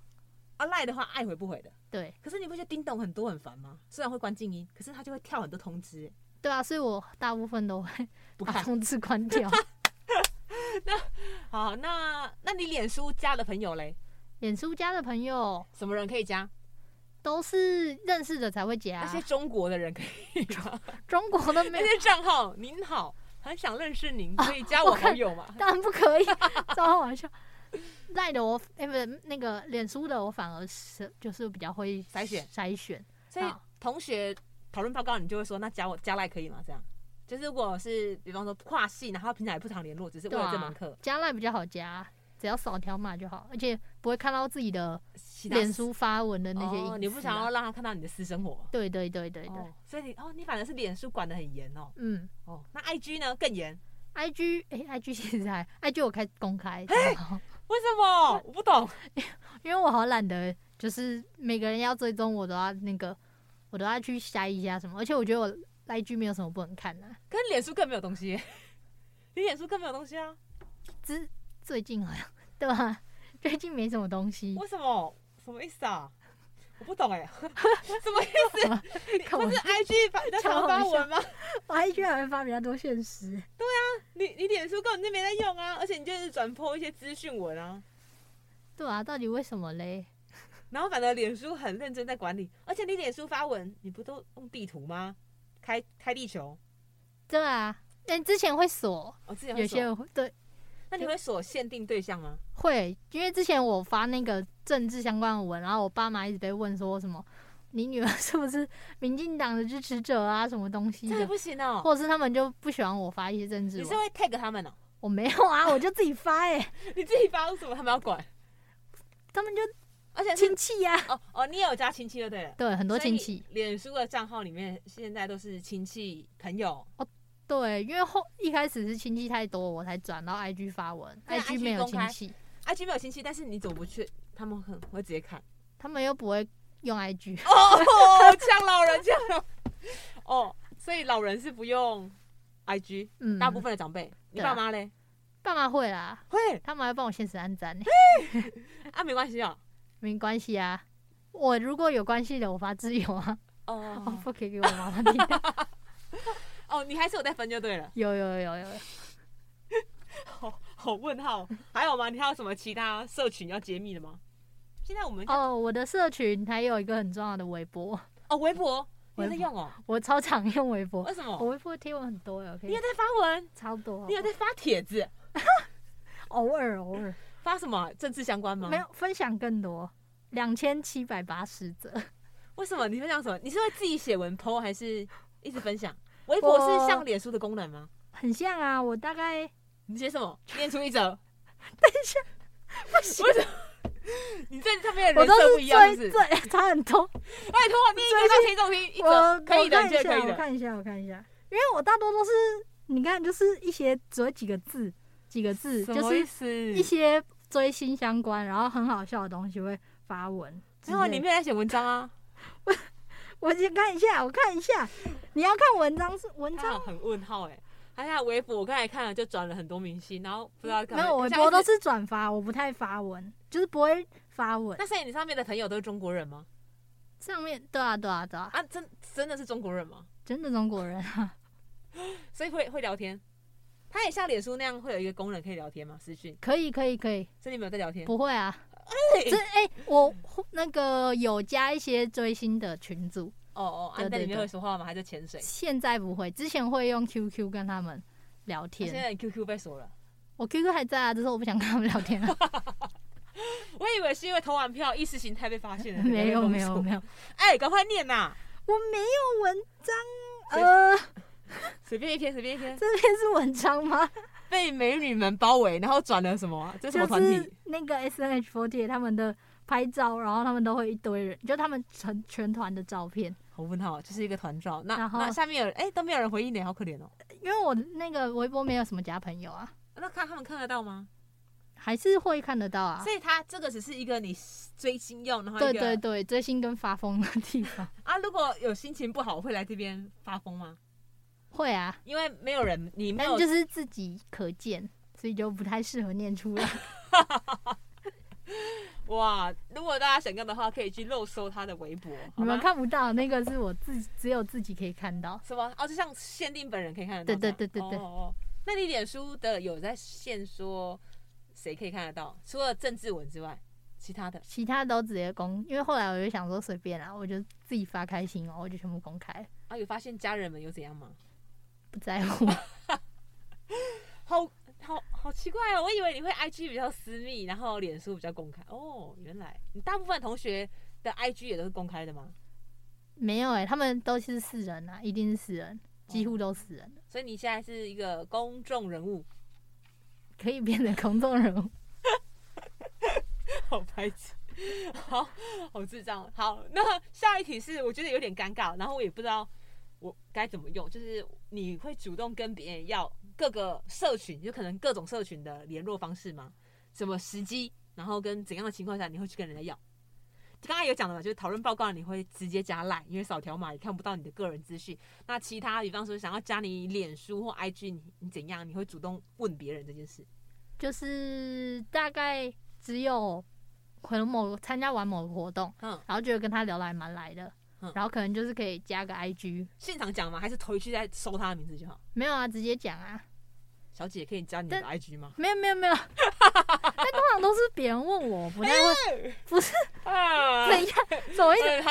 啊赖的话爱回不回的。对。可是你不觉得叮咚很多很烦吗？虽然会关静音，可是它就会跳很多通知。对啊，所以我大部分都会把通知关掉。*laughs* 那好，那那你脸书加的朋友嘞？脸书加的朋友什么人可以加？都是认识的才会加，那些中国的人可以加。*laughs* 中国的那些账号，您好，很想认识您，*laughs* 可以加我好友吗？当然不可以，*laughs* 开玩笑。赖的我，哎，不是那个脸书的，我反而是就是比较会筛选筛选。所以同学讨论报告，你就会说，那加我加赖可以吗？这样，就是如果是比方说跨系，然后平常也不常联络，只是为了这门课，加赖比较好加。只要扫条码就好，而且不会看到自己的脸书发文的那些、啊哦。你不想要让他看到你的私生活？对对对对对。哦、所以你哦，你反正是脸书管的很严哦。嗯。哦，那 I G 呢更严？I G 哎，I G *laughs* 现在 I G 我开公开。哎，为什么？我不懂。*laughs* 因为我好懒得，就是每个人要追踪我都要那个，我都要去筛一下什么。而且我觉得我 I G 没有什么不能看的、啊。跟脸书更没有东西。*laughs* 你脸书更没有东西啊？只。最近好像对吧？最近没什么东西。为什么？什么意思啊？我不懂哎、欸，什么意思？不是 IG 发在常发文吗？*laughs* 我 IG 还会发比较多现实。对啊，你你脸书根本就没在用啊，而且你就是转 po 一些资讯文啊。对啊，到底为什么嘞？然后反正脸书很认真在管理，而且你脸书发文，你不都用地图吗？开开地球。对啊，但之前会锁，哦，之前会有些人会对。那你会锁限定对象吗？会，因为之前我发那个政治相关的文，然后我爸妈一直被问说什么，你女儿 *laughs* 是不是民进党的支持者啊？什么东西的？这不行哦。或者是他们就不喜欢我发一些政治？你是会 tag 他们哦？我没有啊，我就自己发哎、欸。*laughs* 你自己发为什么他们要管？他们就而且亲戚呀。哦哦，你也有加亲戚就对了。对，很多亲戚。脸书的账号里面现在都是亲戚朋友。哦，对，因为后一开始是亲戚太多，我才转到 IG 发文。IG 没有亲戚，IG 没有亲戚，但是你走不去，他们很会直接看，他们又不会。用 IG 哦，像老人这样哦，所以老人是不用 IG，嗯，大部分的长辈，你爸妈嘞？爸妈会啦，会，他们还帮我限时安赞呢。啊，没关系啊，没关系啊，我如果有关系的，我发自由啊。哦，不可以给我妈妈听。*laughs* 哦，你还是有在分就对了。有有有有。好，好问号，还有吗？你还有什么其他社群要揭秘的吗？现在我们哦，我的社群还有一个很重要的微博哦，微博 *laughs* 你在用哦，我超常用微博。为什么？我微博贴文很多哟，你有在发文？超多。你有在发帖子？*laughs* 偶尔偶尔。发什么？政治相关吗？没有，分享更多，两千七百八十则。为什么？你分享什么？你是会自己写文 po 还是一直分享？微博是像脸书的功能吗？很像啊，我大概你写什么？*laughs* 念出一则。*laughs* 等一下，不行。*laughs* 你在上面的人设不一样，是不是？差很多。拜托，你一个听众听一则可以的，可以的。我看一下，我看一下，因为我大多都是你看，就是一些只有几个字，几个字，就是一些追星相关，然后很好笑的东西会发文。然后里面在写文章啊，我我先看一下，我看一下。你要看文章是文章很问号哎。他现在微博我刚才看了，就转了很多明星，然后不知道没有，微博都是转发，我不太发文，就是不会发文。那所以你上面的朋友都是中国人吗？上面对啊对啊对啊啊真真的是中国人吗？真的中国人啊，*laughs* 所以会会聊天。他也像脸书那样会有一个功能可以聊天吗？私讯可以可以可以。所以你没有在聊天？不会啊。这哎、欸，我那个有加一些追星的群组。哦哦，啊，在里面会说话吗？还在潜水？现在不会，之前会用 QQ 跟他们聊天。现在你 QQ 被锁了？我 QQ 还在啊，只是我不想跟他们聊天了。*laughs* 我以为是因为投完票意识形态被发现了。*laughs* 没有没有没有，哎，赶快念呐！我没有文章，呃，*laughs* 随便一篇，随便一篇。这篇是文章吗？被美女们包围，然后转了什么？这是什么团体？那个 SNH48 他们的拍照，然后他们都会一堆人，就他们成全团的照片。我问号，这是一个团照。那那下面有人哎、欸，都没有人回应你，好可怜哦。因为我那个微博没有什么加朋友啊。那看他们看得到吗？还是会看得到啊。所以他这个只是一个你追星用，然后对对对，追星跟发疯的地方 *laughs* 啊。如果有心情不好，会来这边发疯吗？会啊，因为没有人，你没有就是自己可见，所以就不太适合念出来。*laughs* 哇！如果大家想要的话，可以去漏搜他的微博。你们看不到那个是我自己，只有自己可以看到。什么？哦，就像限定本人可以看得到。对对对对对。哦哦。那你脸书的有在线说谁可以看得到？除了政治文之外，其他的？其他都直接公，因为后来我就想说随便啦，我就自己发开心哦，我就全部公开。啊，有发现家人们有怎样吗？不在乎。*laughs* *laughs* 好。好好奇怪哦，我以为你会 IG 比较私密，然后脸书比较公开。哦，原来你大部分同学的 IG 也都是公开的吗？没有哎、欸，他们都是私人啊，一定是私人，几乎都私人、哦。所以你现在是一个公众人物，可以变成公众人物。*laughs* 好白痴，*laughs* 好好智障。好，那下一题是我觉得有点尴尬，然后我也不知道我该怎么用，就是你会主动跟别人要。各个社群有可能各种社群的联络方式吗？什么时机？然后跟怎样的情况下你会去跟人家要？刚刚有讲的嘛，就是讨论报告你会直接加赖，因为扫条码也看不到你的个人资讯。那其他比方说想要加你脸书或 IG，你你怎样？你会主动问别人这件事？就是大概只有可能某参加完某个活动，嗯，然后觉得跟他聊得还蛮来的。然后可能就是可以加个 IG，现场讲吗？还是回去再搜他的名字就好？没有啊，直接讲啊。小姐可以加你的 IG 吗？没有没有没有，*laughs* 但通常都是别人问我，不太会，不是啊？怎样？怎么意思？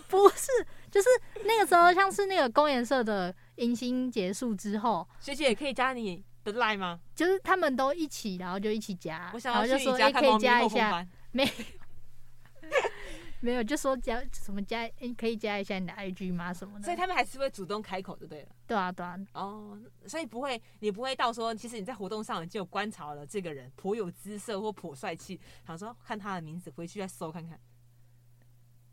*laughs* 不是，就是那个时候，像是那个公研社的迎新结束之后，学姐也可以加你的 Line 吗？就是他们都一起，然后就一起加，我想要然后就说哎，可以加一下，没。*laughs* 没有，就说加什么加，你可以加一下你的 IG 吗？什么的。所以他们还是会主动开口就对了。对啊，对啊。哦，所以不会，你不会到说，其实你在活动上就观察了这个人颇有姿色或颇帅气，想说看他的名字回去再搜看看。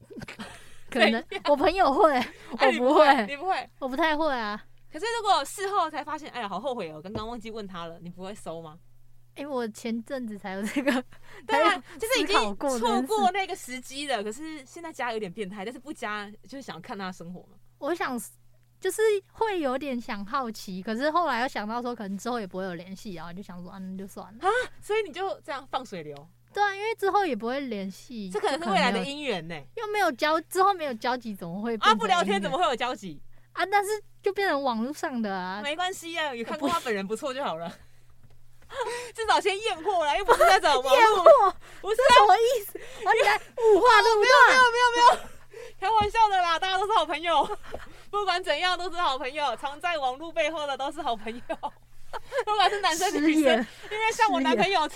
*laughs* 可能我朋友 *laughs* 会，我不会，你不会，我不太会啊。可是如果事后才发现，哎呀，好后悔哦，刚刚忘记问他了，你不会搜吗？哎、欸，我前阵子才有这个，*laughs* 对啊，就是已经错过那个时机了。可是现在加有点变态，但是不加就是想看他生活嘛。我想就是会有点想好奇，可是后来又想到说，可能之后也不会有联系，然后就想说，嗯，那就算了啊。所以你就这样放水流？对啊，因为之后也不会联系，这可能是未来的姻缘呢。又没有交，之后没有交集，怎么会啊？不聊天怎么会有交集啊？但是就变成网络上的啊，没关系啊，有看过他本人不错就好了。*laughs* 至少先验货了，又不是那种验货，不是什么意思？而且物化对不对？没有没有没有没有，*laughs* 开玩笑的啦，大家都是好朋友，*laughs* 不管怎样都是好朋友，藏在网络背后的都是好朋友，不管是男生女生，因为像我男朋友，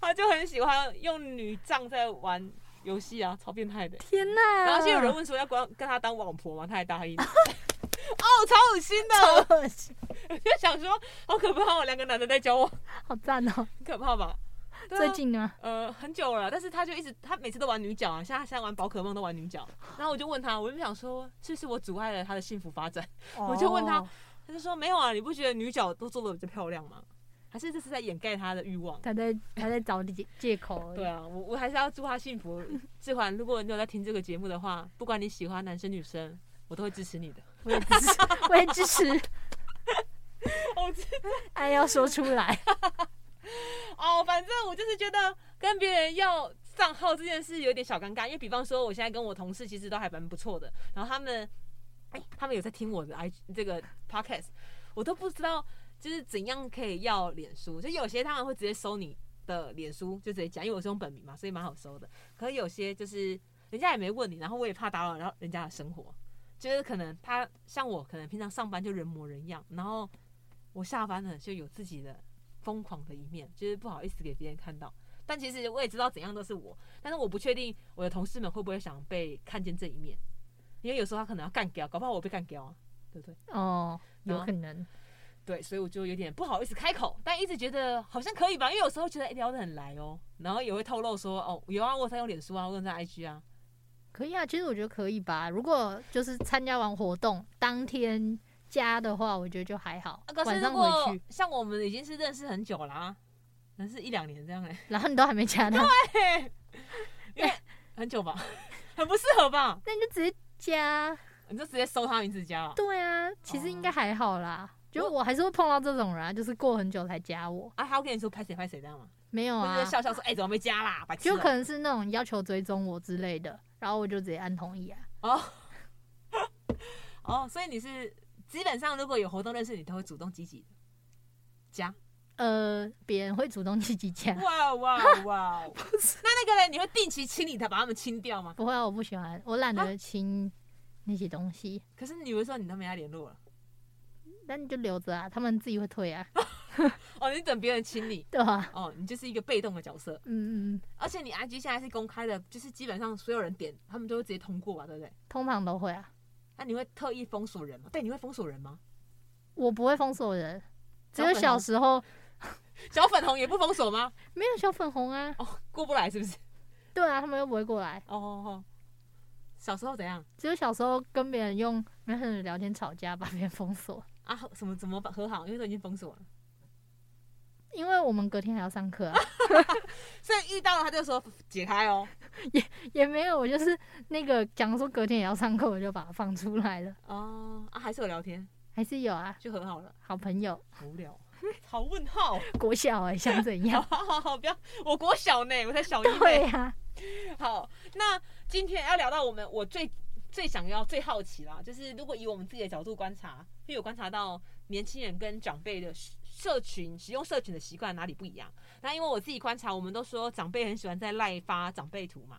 他就很喜欢用女账在玩游戏啊，超变态的。天哪！然后现在有人问说要跟跟他当网婆吗？他还答应。*laughs* 哦，超恶心的，超恶心！我就想说，好可怕，哦两个男的在交往，好赞哦，很可怕吧？啊、最近呢？呃，很久了，但是他就一直，他每次都玩女角啊，像他现在玩宝可梦都玩女角。然后我就问他，我就想说，是不是我阻碍了他的幸福发展？哦、我就问他，他就说没有啊，你不觉得女角都做的比较漂亮吗？还是这是在掩盖他的欲望？他在他在找借借口。*laughs* 对啊，我我还是要祝他幸福。*laughs* 志环，如果你有在听这个节目的话，不管你喜欢男生女生，我都会支持你的。我也支持，*laughs* 我也支持。爱要说出来。哦，反正我就是觉得跟别人要账号这件事有点小尴尬，因为比方说我现在跟我同事其实都还蛮不错的，然后他们，哎，他们有在听我的 i 这个 podcast，我都不知道就是怎样可以要脸书，就有些他们会直接搜你的脸书，就直接讲，因为我是用本名嘛，所以蛮好搜的。可是有些就是人家也没问你，然后我也怕打扰然后人家的生活。就是可能他像我，可能平常上班就人模人样，然后我下班了就有自己的疯狂的一面，就是不好意思给别人看到。但其实我也知道怎样都是我，但是我不确定我的同事们会不会想被看见这一面，因为有时候他可能要干掉，搞不好我被干掉啊，对不对？哦，有可能。对，所以我就有点不好意思开口，但一直觉得好像可以吧，因为有时候觉得聊得很来哦，然后也会透露说哦，有啊，我在用脸书啊，我用在 IG 啊。可以啊，其实我觉得可以吧。如果就是参加完活动当天加的话，我觉得就还好。可是如果像我们已经是认识很久啦啊，认识一两年这样哎，然后你都还没加 *laughs* 呢？对，因为很久吧，很不适合吧？那你就直接加，你就直接搜他名字加了。对啊，其实应该还好啦。就我还是会碰到这种人啊，就是过很久才加我啊。他会跟你说拍谁拍谁这样吗？没有啊，笑笑说哎，怎么没加啦？就可能是那种要求追踪我之类的。然后我就直接按同意啊。哦，*laughs* 哦，所以你是基本上如果有活动认识你，都会主动积极加。呃，别人会主动积极加。哇哇哇！*laughs* 不是，那那个人你会定期清理他，把他们清掉吗？不会啊，我不喜欢，我懒得清那些东西。可是你会说你都没他联络了，那你就留着啊，他们自己会退啊。*laughs* 哦，你等别人清理，*laughs* 对啊。哦，你就是一个被动的角色。嗯嗯嗯。而且你 IG 现在是公开的，就是基本上所有人点，他们都会直接通过吧，对不对？通常都会啊。那、啊、你会特意封锁人吗？对，你会封锁人吗？我不会封锁人，只有小时候。*laughs* 小粉红也不封锁吗？没有小粉红啊。哦，过不来是不是？对啊，他们又不会过来。哦哦哦。小时候怎样？只有小时候跟别人用 Messenger 聊天吵架，把别人封锁。啊？什么怎么和好？因为都已经封锁了。因为我们隔天还要上课啊，*laughs* 所以遇到了他就说解开哦，*laughs* 也也没有，我就是那个讲说隔天也要上课，我就把它放出来了。哦，啊，还是有聊天，还是有啊，就和好了，好朋友。无聊，*laughs* 好问号，国小哎、欸，想怎样？好好好，不要，我国小呢，我才小一。对呀、啊。好，那今天要聊到我们，我最最想要、最好奇啦，就是如果以我们自己的角度观察，会有观察到年轻人跟长辈的。社群使用社群的习惯哪里不一样？那因为我自己观察，我们都说长辈很喜欢在赖发长辈图嘛。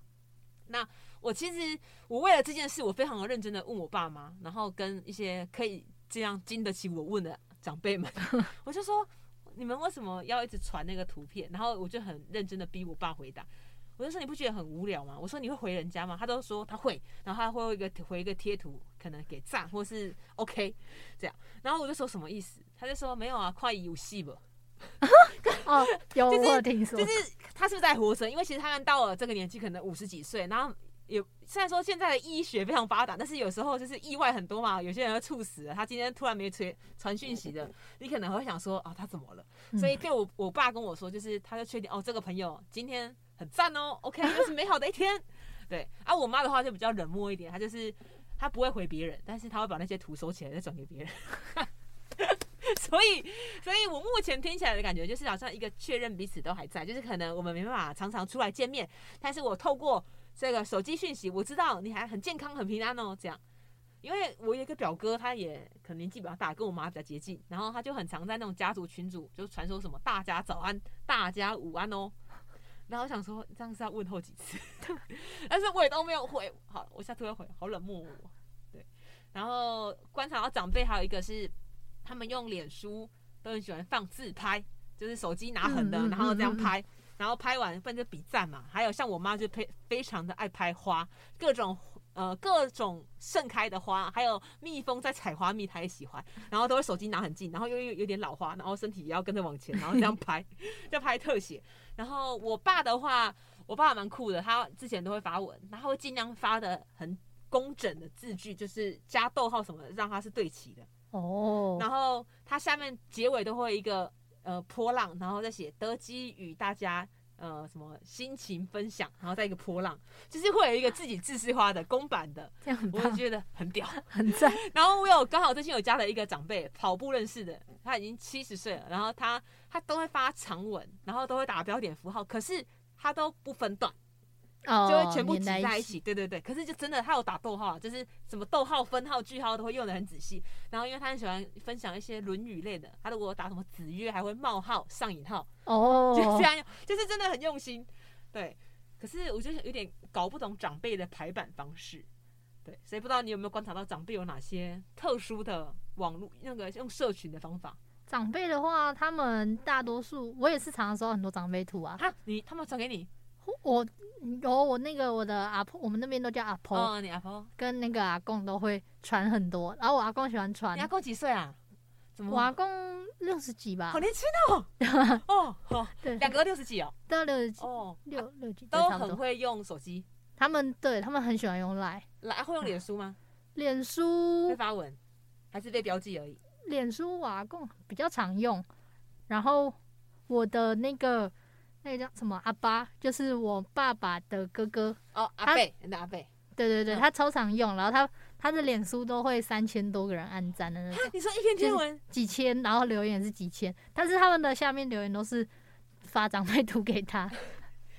那我其实我为了这件事，我非常的认真的问我爸妈，然后跟一些可以这样经得起我问的长辈们，*laughs* 我就说你们为什么要一直传那个图片？然后我就很认真的逼我爸回答。我就说你不觉得很无聊吗？我说你会回人家吗？他都说他会，然后他会一个回一个贴图，可能给赞或是 OK 这样。然后我就说什么意思？他就说没有啊，快游戏吧。哦，*laughs* 有就是我听说，就是他是不是在活着？因为其实他们到了这个年纪，可能五十几岁，然后也虽然说现在的医学非常发达，但是有时候就是意外很多嘛。有些人会猝死了，他今天突然没传传讯息的，你可能会想说啊，他怎么了？所以，对我我爸跟我说，就是他就确定哦，这个朋友今天很赞哦，OK，*laughs* 又是美好的一天。对啊，我妈的话就比较冷漠一点，她就是她不会回别人，但是她会把那些图收起来再转给别人。*laughs* 所以，所以我目前听起来的感觉就是好像一个确认彼此都还在，就是可能我们没办法常常出来见面，但是我透过这个手机讯息，我知道你还很健康、很平安哦。这样，因为我有一个表哥，他也可能年纪比较大，跟我妈比较接近，然后他就很常在那种家族群组就传说什么“大家早安”“大家午安”哦。然后我想说这样是要问候几次，*laughs* 但是我也都没有回。好，我下次会回，好冷漠哦。对，然后观察到长辈还有一个是。他们用脸书都很喜欢放自拍，就是手机拿横的，然后这样拍，然后拍完分就比赞嘛。还有像我妈就非非常的爱拍花，各种呃各种盛开的花，还有蜜蜂在采花蜜，她也喜欢。然后都会手机拿很近，然后又又有点老花，然后身体也要跟着往前，然后这样 *laughs* 拍，就拍特写。然后我爸的话，我爸蛮酷的，他之前都会发文，然后会尽量发的很工整的字句，就是加逗号什么的，让它是对齐的。哦，oh. 然后他下面结尾都会一个呃波浪，然后再写德基与大家呃什么心情分享，然后再一个波浪，就是会有一个自己自式化的公版的，这样我就觉得很屌很赞。*laughs* 然后我有刚好最近有加了一个长辈跑步认识的，他已经七十岁了，然后他他都会发长文，然后都会打标点符号，可是他都不分段。就会全部挤在一起，哦、一起对对对。可是就真的，他有打逗号，就是什么逗号、分号、句号都会用的很仔细。然后因为他很喜欢分享一些《论语》类的，他如果打什么子曰，还会冒号、上引号，哦，*laughs* 就这样，就是真的很用心。对，可是我就有点搞不懂长辈的排版方式。对，所以不知道你有没有观察到长辈有哪些特殊的网络那个用社群的方法？长辈的话，他们大多数我也是常常收到很多长辈图啊。哈，你他们传给你？我有我那个我的阿婆，我们那边都叫阿婆。哦，你阿婆跟那个阿公都会传很多，然后我阿公喜欢传。你阿公几岁啊？怎么？我阿公六十几吧。好年轻哦。*laughs* 哦，好，对，两个六十几哦。都六十几哦，六六几都很会用手机。他们对他们很喜欢用 Line。来会用脸书吗？*laughs* 脸书会发文，还是被标记而已？脸书我阿公比较常用，然后我的那个。那个叫什么阿巴，就是我爸爸的哥哥哦，阿贝，阿贝，对对对，他超常用，然后他他的脸书都会三千多个人按赞的那种。你说一篇贴文几千，然后留言是几千，但是他们的下面留言都是发长辈图给他。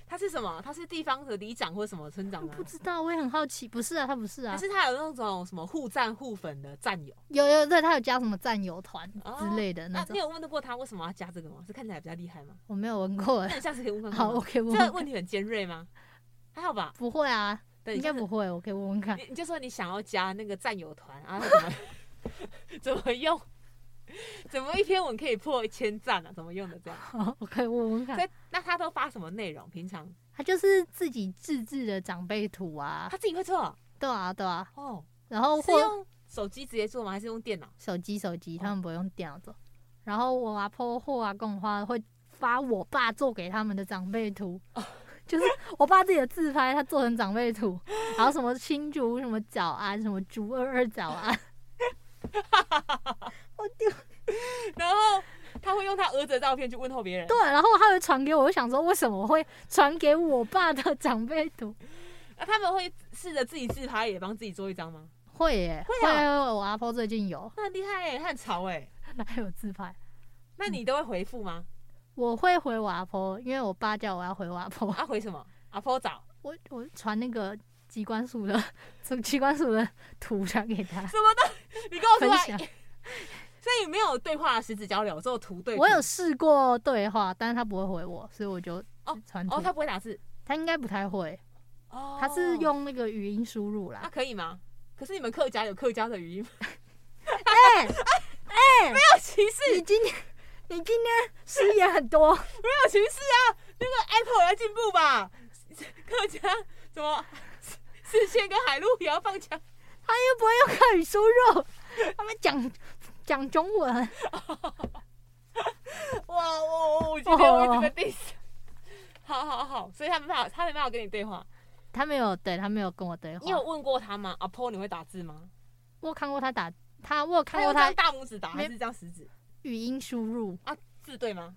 他是什么？他是地方的里长或者什么村长吗？不知道，我也很好奇。不是啊，他不是啊。可是他有那种什么互赞互粉的战友？有有，对他有加什么战友团之类的那种。那你有问得过他为什么要加这个吗？是看起来比较厉害吗？我没有问过。那你下次可以问问看。好，我可以问。这个问题很尖锐吗？还好吧。不会啊，应该不会。我可以问问看。你就说你想要加那个战友团啊？怎么 *laughs* 怎么用？*laughs* 怎么一篇文可以破一千赞啊？怎么用的这样？好，我可以问问看。那他都发什么内容？平常？他就是自己自制的长辈图啊，他自己会做，对啊对啊，哦，然后是用手机直接做吗？还是用电脑？手机手机，他们不会用电脑做。然后我阿婆或阿公花会发我爸做给他们的长辈图，*laughs* 就是我爸自己的自拍，他做成长辈图，然后什么亲竹什么早安，什么竹二二早安，*laughs* 我丢，*laughs* 然后。他会用他儿子的照片去问候别人，对，然后他会传给我，我想说为什么会传给我爸的长辈图？那 *laughs* 他们会试着自己自拍，也帮自己做一张吗？会耶，会啊！我阿婆最近有，那很厉害耶，他很潮哎，哪有自拍？那你都会回复吗？我会回我阿婆，因为我爸叫我要回我阿婆。啊，回什么？阿婆早我，我传那个机关署的，从 *laughs* 机关署的图传给他。什么的？你跟我说。所以没有对话、实质交流，只有图对图。我有试过对话，但是他不会回我，所以我就哦传图。哦，他不会打字，他应该不太会。哦，他是用那个语音输入啦。那可以吗？可是你们客家有客家的语音吗。*laughs* 哎哎，没有歧视。你今天你今天失言很多，*laughs* 没有歧视啊。那个 Apple 要进步吧？*laughs* 客家怎么视线跟海陆也要放枪？他又不会用客语输入，他们讲讲中文。*laughs* 哇，我我今天我这个 diss，好好好，所以他没办法，他没办法跟你对话。他没有，对他没有跟我对话。你有问过他吗？阿婆，你会打字吗？我有看过他打，他我有看过他，他大拇指打还是这样食指？语音输入啊，字对吗？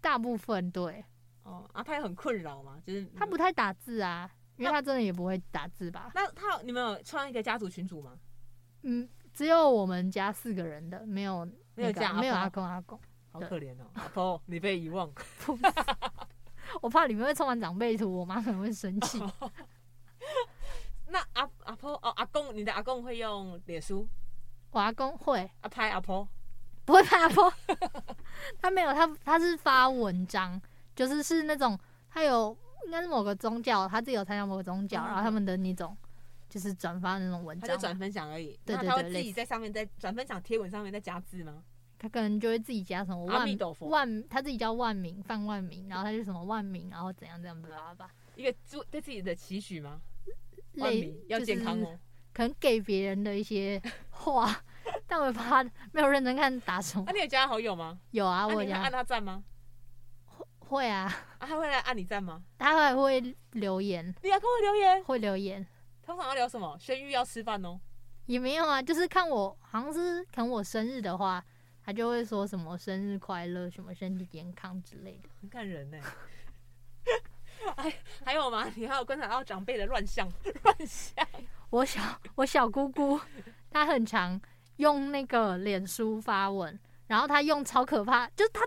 大部分对。哦，啊，他也很困扰吗？就是他不太打字啊。因为他真的也不会打字吧？那他你们有创一个家族群组吗？嗯，只有我们家四个人的，没有没有家，没有阿公阿公，好可怜哦，阿婆你被遗忘。*laughs* 我怕里面会充满长辈图，我妈可能会生气。*laughs* 那阿阿婆哦，阿公，你的阿公会用脸书？我阿公会。啊，拍阿婆？不会拍阿婆，*laughs* 他没有，他他是发文章，就是是那种他有。应该是某个宗教，他自己有参加某个宗教，嗯、然后他们的那种就是转发那种文章，他就转分享而已。对对对，他会自己在上面在转分享贴文上面再加字吗？他可能就会自己加什么万万，他自己叫万名范万名，然后他就什么万名，然后怎样怎样吧吧。一个对对自己的期许吗？万名要健康哦，可能给别人的一些话，*laughs* 但我怕他没有认真看打什么。那、啊、你有加好友吗？*laughs* 有啊，我有按他赞吗？会啊，啊，他会来按你赞吗？他还会留言，你要跟我留言？会留言。通常要聊什么？轩玉要吃饭哦。也没有啊，就是看我，好像是看我生日的话，他就会说什么生日快乐，什么身体健康之类的。很感人呢。*laughs* 哎，还有吗？你还有观察到长辈的乱象？*laughs* 乱象。我小我小姑姑，她很常用那个脸书发文，然后她用超可怕，就是她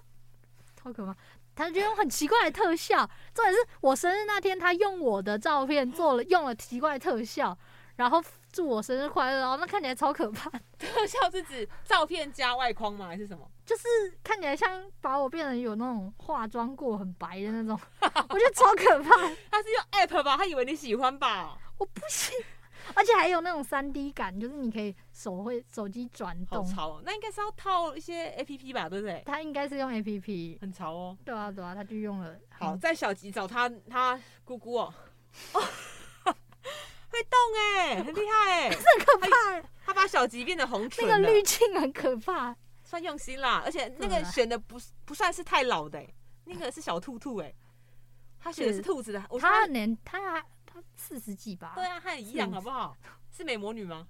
超可怕。她就用很奇怪的特效，重点是我生日那天，他用我的照片做了用了奇怪特效，然后祝我生日快乐，然后那看起来超可怕。特效是指照片加外框吗？还是什么？就是看起来像把我变成有那种化妆过很白的那种，*laughs* 我觉得超可怕。他是用 app 吧？他以为你喜欢吧？我不信。而且还有那种三 D 感，就是你可以手会手机转动。好潮哦！那应该是要套一些 APP 吧，对不对？他应该是用 APP，很潮哦。对啊，对啊，他就用了。好，在小吉找他，他姑姑哦，哦 *laughs* 会动哎，很厉害哎，*laughs* 很可怕。他把小吉变得红唇，那个滤镜很可怕，算用心啦。而且那个选的不不算是太老的，那个是小兔兔哎，他选的是兔子的。他年他他。四十几吧？对啊，他很一样，好不好？是美魔女吗？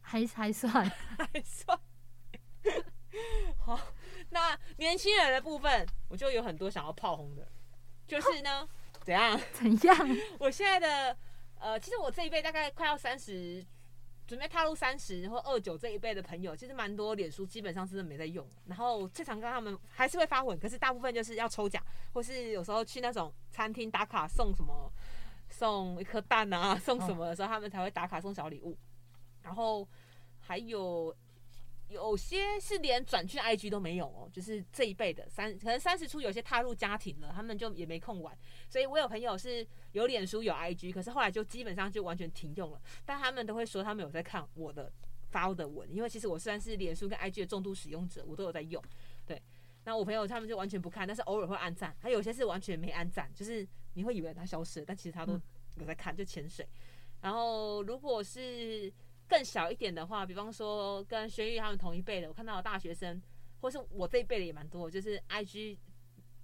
还还算 *laughs* 还算。好，那年轻人的部分，我就有很多想要炮轰的，就是呢，怎样？怎样？*laughs* 我现在的呃，其实我这一辈大概快要三十，准备踏入三十或二九这一辈的朋友，其实蛮多脸书基本上是没在用。然后最常跟他们还是会发文，可是大部分就是要抽奖，或是有时候去那种餐厅打卡送什么。送一颗蛋啊，送什么的时候，他们才会打卡送小礼物。然后还有有些是连转去 IG 都没有哦，就是这一辈的三，可能三十出有些踏入家庭了，他们就也没空玩。所以我有朋友是有脸书有 IG，可是后来就基本上就完全停用了。但他们都会说他们有在看我的发的文，因为其实我虽然是脸书跟 IG 的重度使用者，我都有在用。对，那我朋友他们就完全不看，但是偶尔会按赞。还有些是完全没按赞，就是。你会以为他消失了，但其实他都有在看，就潜水。然后如果是更小一点的话，比方说跟玄玉他们同一辈的，我看到的大学生，或是我这一辈的也蛮多，就是 IG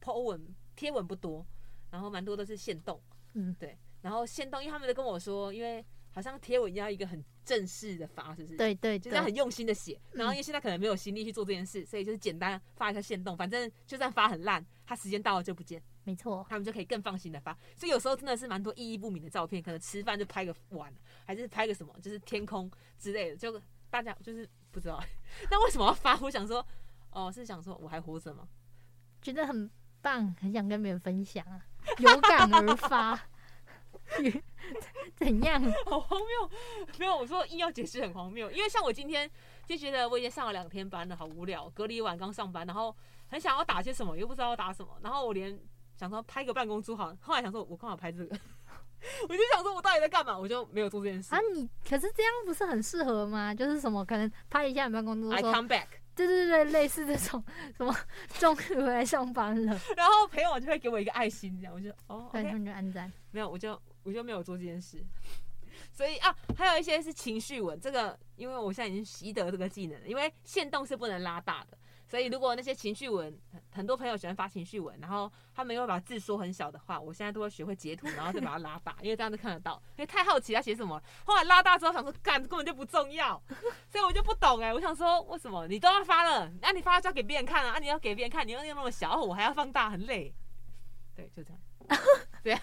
po 文贴文不多，然后蛮多都是限动，嗯，对。然后限动，因为他们都跟我说，因为好像贴文要一个很正式的发，是不是？对对，就是很用心的写。然后因为现在可能没有心力去做这件事，所以就是简单发一下限动，反正就算发很烂，他时间到了就不见。没错，他们就可以更放心的发，所以有时候真的是蛮多意义不明的照片，可能吃饭就拍个碗，还是拍个什么，就是天空之类的，就大家就是不知道，*laughs* 那为什么要发？我想说，哦，是想说我还活着吗？觉得很棒，很想跟别人分享啊，有感而发，怎样？好荒谬，没有，我说硬要解释很荒谬，因为像我今天就觉得我已经上了两天班了，好无聊，隔离完刚上班，然后很想要打些什么，又不知道要打什么，然后我连。想说拍个办公桌好，后来想说我刚好拍这个？*laughs* 我就想说我到底在干嘛？我就没有做这件事啊。你可是这样不是很适合吗？就是什么可能拍一下你办公桌，I come back，对对对，类似这种 *laughs* 什么终于回来上班了，*laughs* 然后朋友就会给我一个爱心，这样我就哦，对，他们就按赞。没有，我就我就没有做这件事。所以啊，还有一些是情绪文，这个因为我现在已经习得这个技能了，因为线动是不能拉大的。所以，如果那些情绪文，很多朋友喜欢发情绪文，然后他们又把字说很小的话，我现在都会学会截图，然后再把它拉大，因为这样子看得到。因为太好奇他写什么，后来拉大之后想说，干根本就不重要，*laughs* 所以我就不懂哎、欸。我想说，为什么你都要发了，那、啊、你发了就要给别人看啊？啊，你要给别人看，你又用那么小，我还要放大，很累。对，就这样。*laughs* 对，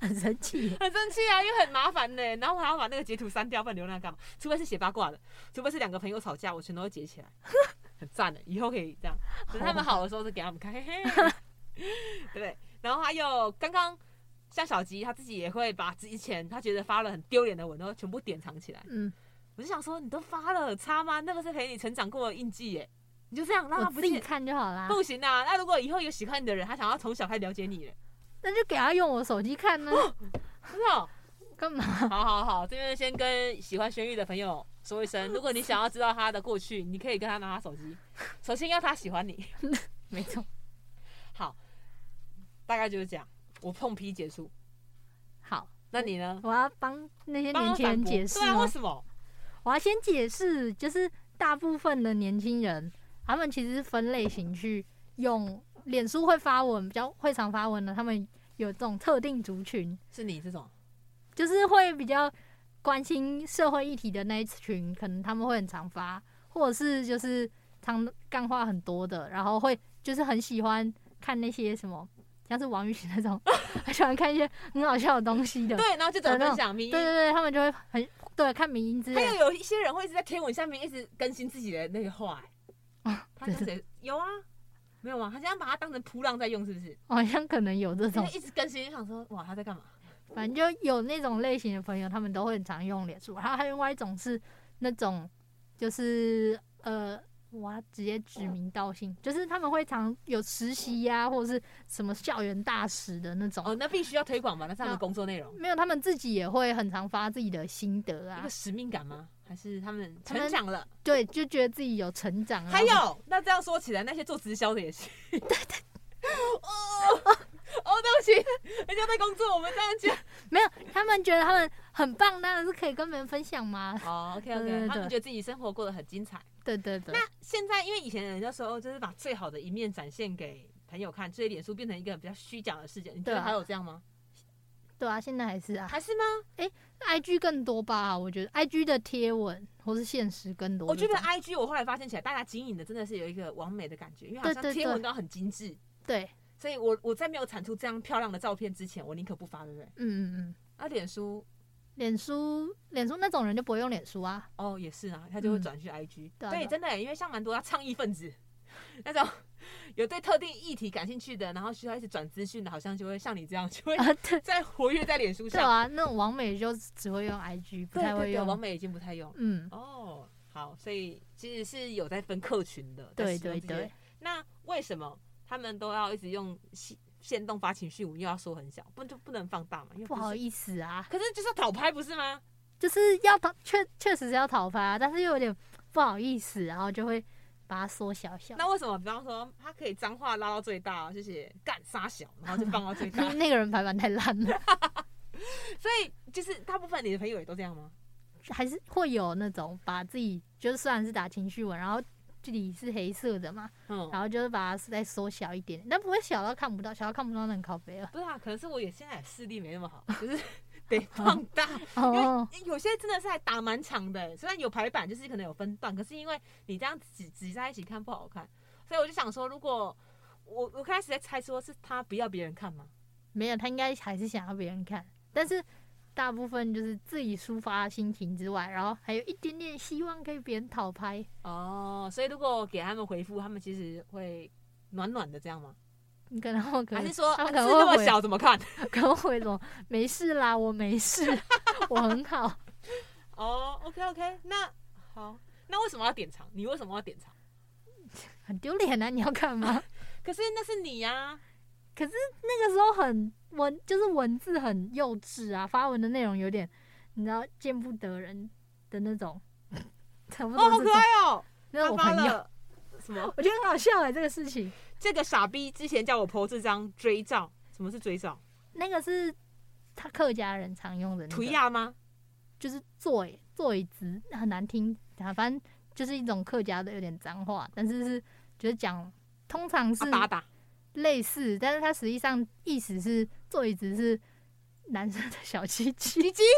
很生气，*laughs* 很生气啊，因为很麻烦呢、欸。然后我还要把那个截图删掉，不然留那干嘛？除非是写八卦的，除非是两个朋友吵架，我全都会截起来。很赞的，以后可以这样，*laughs* 等他们好的时候就给他们看，嘿嘿，对 *laughs* 不对？然后还有刚刚像小吉，他自己也会把之前他觉得发了很丢脸的文，都全部典藏起来。嗯，我就想说，你都发了，差吗？那个是陪你成长过的印记耶，你就这样让他不自己看就好啦。不行啊，那如果以后有喜欢你的人，他想要从小开始了解你，那就给他用我手机看呢。真的？干嘛？好好好，这边先跟喜欢轩玉的朋友说一声，如果你想要知道他的过去，你可以跟他拿他手机。*laughs* 首先要他喜欢你，没错。*laughs* 好，大概就是这样。我碰批结束。好，那你呢？我要帮那些年轻人解释。对啊，为什么？我要先解释，就是大部分的年轻人，他们其实是分类型去用脸书会发文，比较会常发文的，他们有这种特定族群。是你这种？就是会比较关心社会议题的那一群，可能他们会很常发，或者是就是常干话很多的，然后会就是很喜欢看那些什么，像是王宇那种，*laughs* 很喜欢看一些很好笑的东西的。对，然后就怎么分享。对对对，他们就会很对看迷因之类。还有有一些人会一直在贴文下面一直更新自己的那个话，欸。啊，他是谁？有啊，没有吗？他这样把它当成噗浪在用，是不是？好像可能有这种。一直更新，想说哇，他在干嘛？反正就有那种类型的朋友，他们都会很常用脸书。然后还有另外一种是那种，就是呃，我要直接指名道姓，就是他们会常有实习呀，或者是什么校园大使的那种。哦，那必须要推广嘛？那是他们的工作内容。没有，他们自己也会很常发自己的心得啊。一个使命感吗？还是他们成长了？对，就觉得自己有成长啊。还有，那这样说起来，那些做直销的也是。*laughs* *laughs* 对对。哦。哦，对不起，人家在工作，我们这样讲。*laughs* 没有，他们觉得他们很棒，当然是可以跟别人分享嘛。*laughs* 哦，OK OK，他们觉得自己生活过得很精彩。对对对。那现在，因为以前人家说，就是把最好的一面展现给朋友看，所以脸书变成一个比较虚假的世界。你觉得还有这样吗？对啊，现在还是啊。还是吗？哎，IG 更多吧？我觉得 IG 的贴文或是现实更多。我觉得 IG 我后来发现起来，大家经营的真的是有一个完美的感觉，因为好像贴文都很精致。对。所以我，我我在没有产出这样漂亮的照片之前，我宁可不发，对不对？嗯嗯嗯。啊，脸书，脸书，脸书那种人就不会用脸书啊。哦，也是啊，他就会转去 IG。嗯、对，对，真的，因为像蛮多他倡议分子，那种有对特定议题感兴趣的，然后需要一直转资讯的，好像就会像你这样，就会 *laughs* 在活跃在脸书上。对啊，那种网美就只会用 IG，不太会用。网美已经不太用。嗯。哦，好，所以其实是有在分客群的。对对对。那为什么？他们都要一直用限动发情绪我，又要说很小，不就不能放大嘛？因为不，不好意思啊。可是就是要讨拍不是吗？就是要讨，确确实是要讨拍啊，但是又有点不好意思，然后就会把它缩小小。那为什么？比方说，他可以脏话拉到最大，就是干杀小，然后就放到最大。*laughs* 那个人排版太烂了。*laughs* 所以就是大部分你的朋友也都这样吗？还是会有那种把自己就是虽然是打情绪文，然后。这里是黑色的嘛，嗯，然后就是把它再缩小一点，但不会小到看不到，小到看不到那很靠北了。对啊，可能是我也现在视力没那么好，就是得放大，因为有些真的是还打蛮长的，虽然有排版，就是可能有分段，可是因为你这样挤挤在一起看不好看，所以我就想说，如果我我开始在猜说是他不要别人看吗？没有，他应该还是想要别人看，但是。大部分就是自己抒发心情之外，然后还有一点点希望可以别人讨拍哦。所以如果给他们回复，他们其实会暖暖的这样吗？你可能会还是说他们可能会那么小怎么看？*laughs* 可能会说没事啦，我没事，*laughs* 我很好。哦，OK OK，那好，那为什么要点藏？你为什么要点藏？很丢脸啊！你要干嘛？*laughs* 可是那是你呀、啊。可是那个时候很文，就是文字很幼稚啊，发文的内容有点，你知道见不得人的那种，*laughs* 差不多。哦，好可爱哦！那是我朋友，什么？*laughs* 我觉得很好笑哎、欸，这个事情。这个傻逼之前叫我 po 这张追照，什么是追照？那个是他客家人常用的、那个，涂鸦吗？就是坐坐椅子很难听，反正就是一种客家的有点脏话，但是是就是讲通常是类似，但是它实际上意思是坐椅子是男生的小鸡鸡。鸡鸡。*laughs*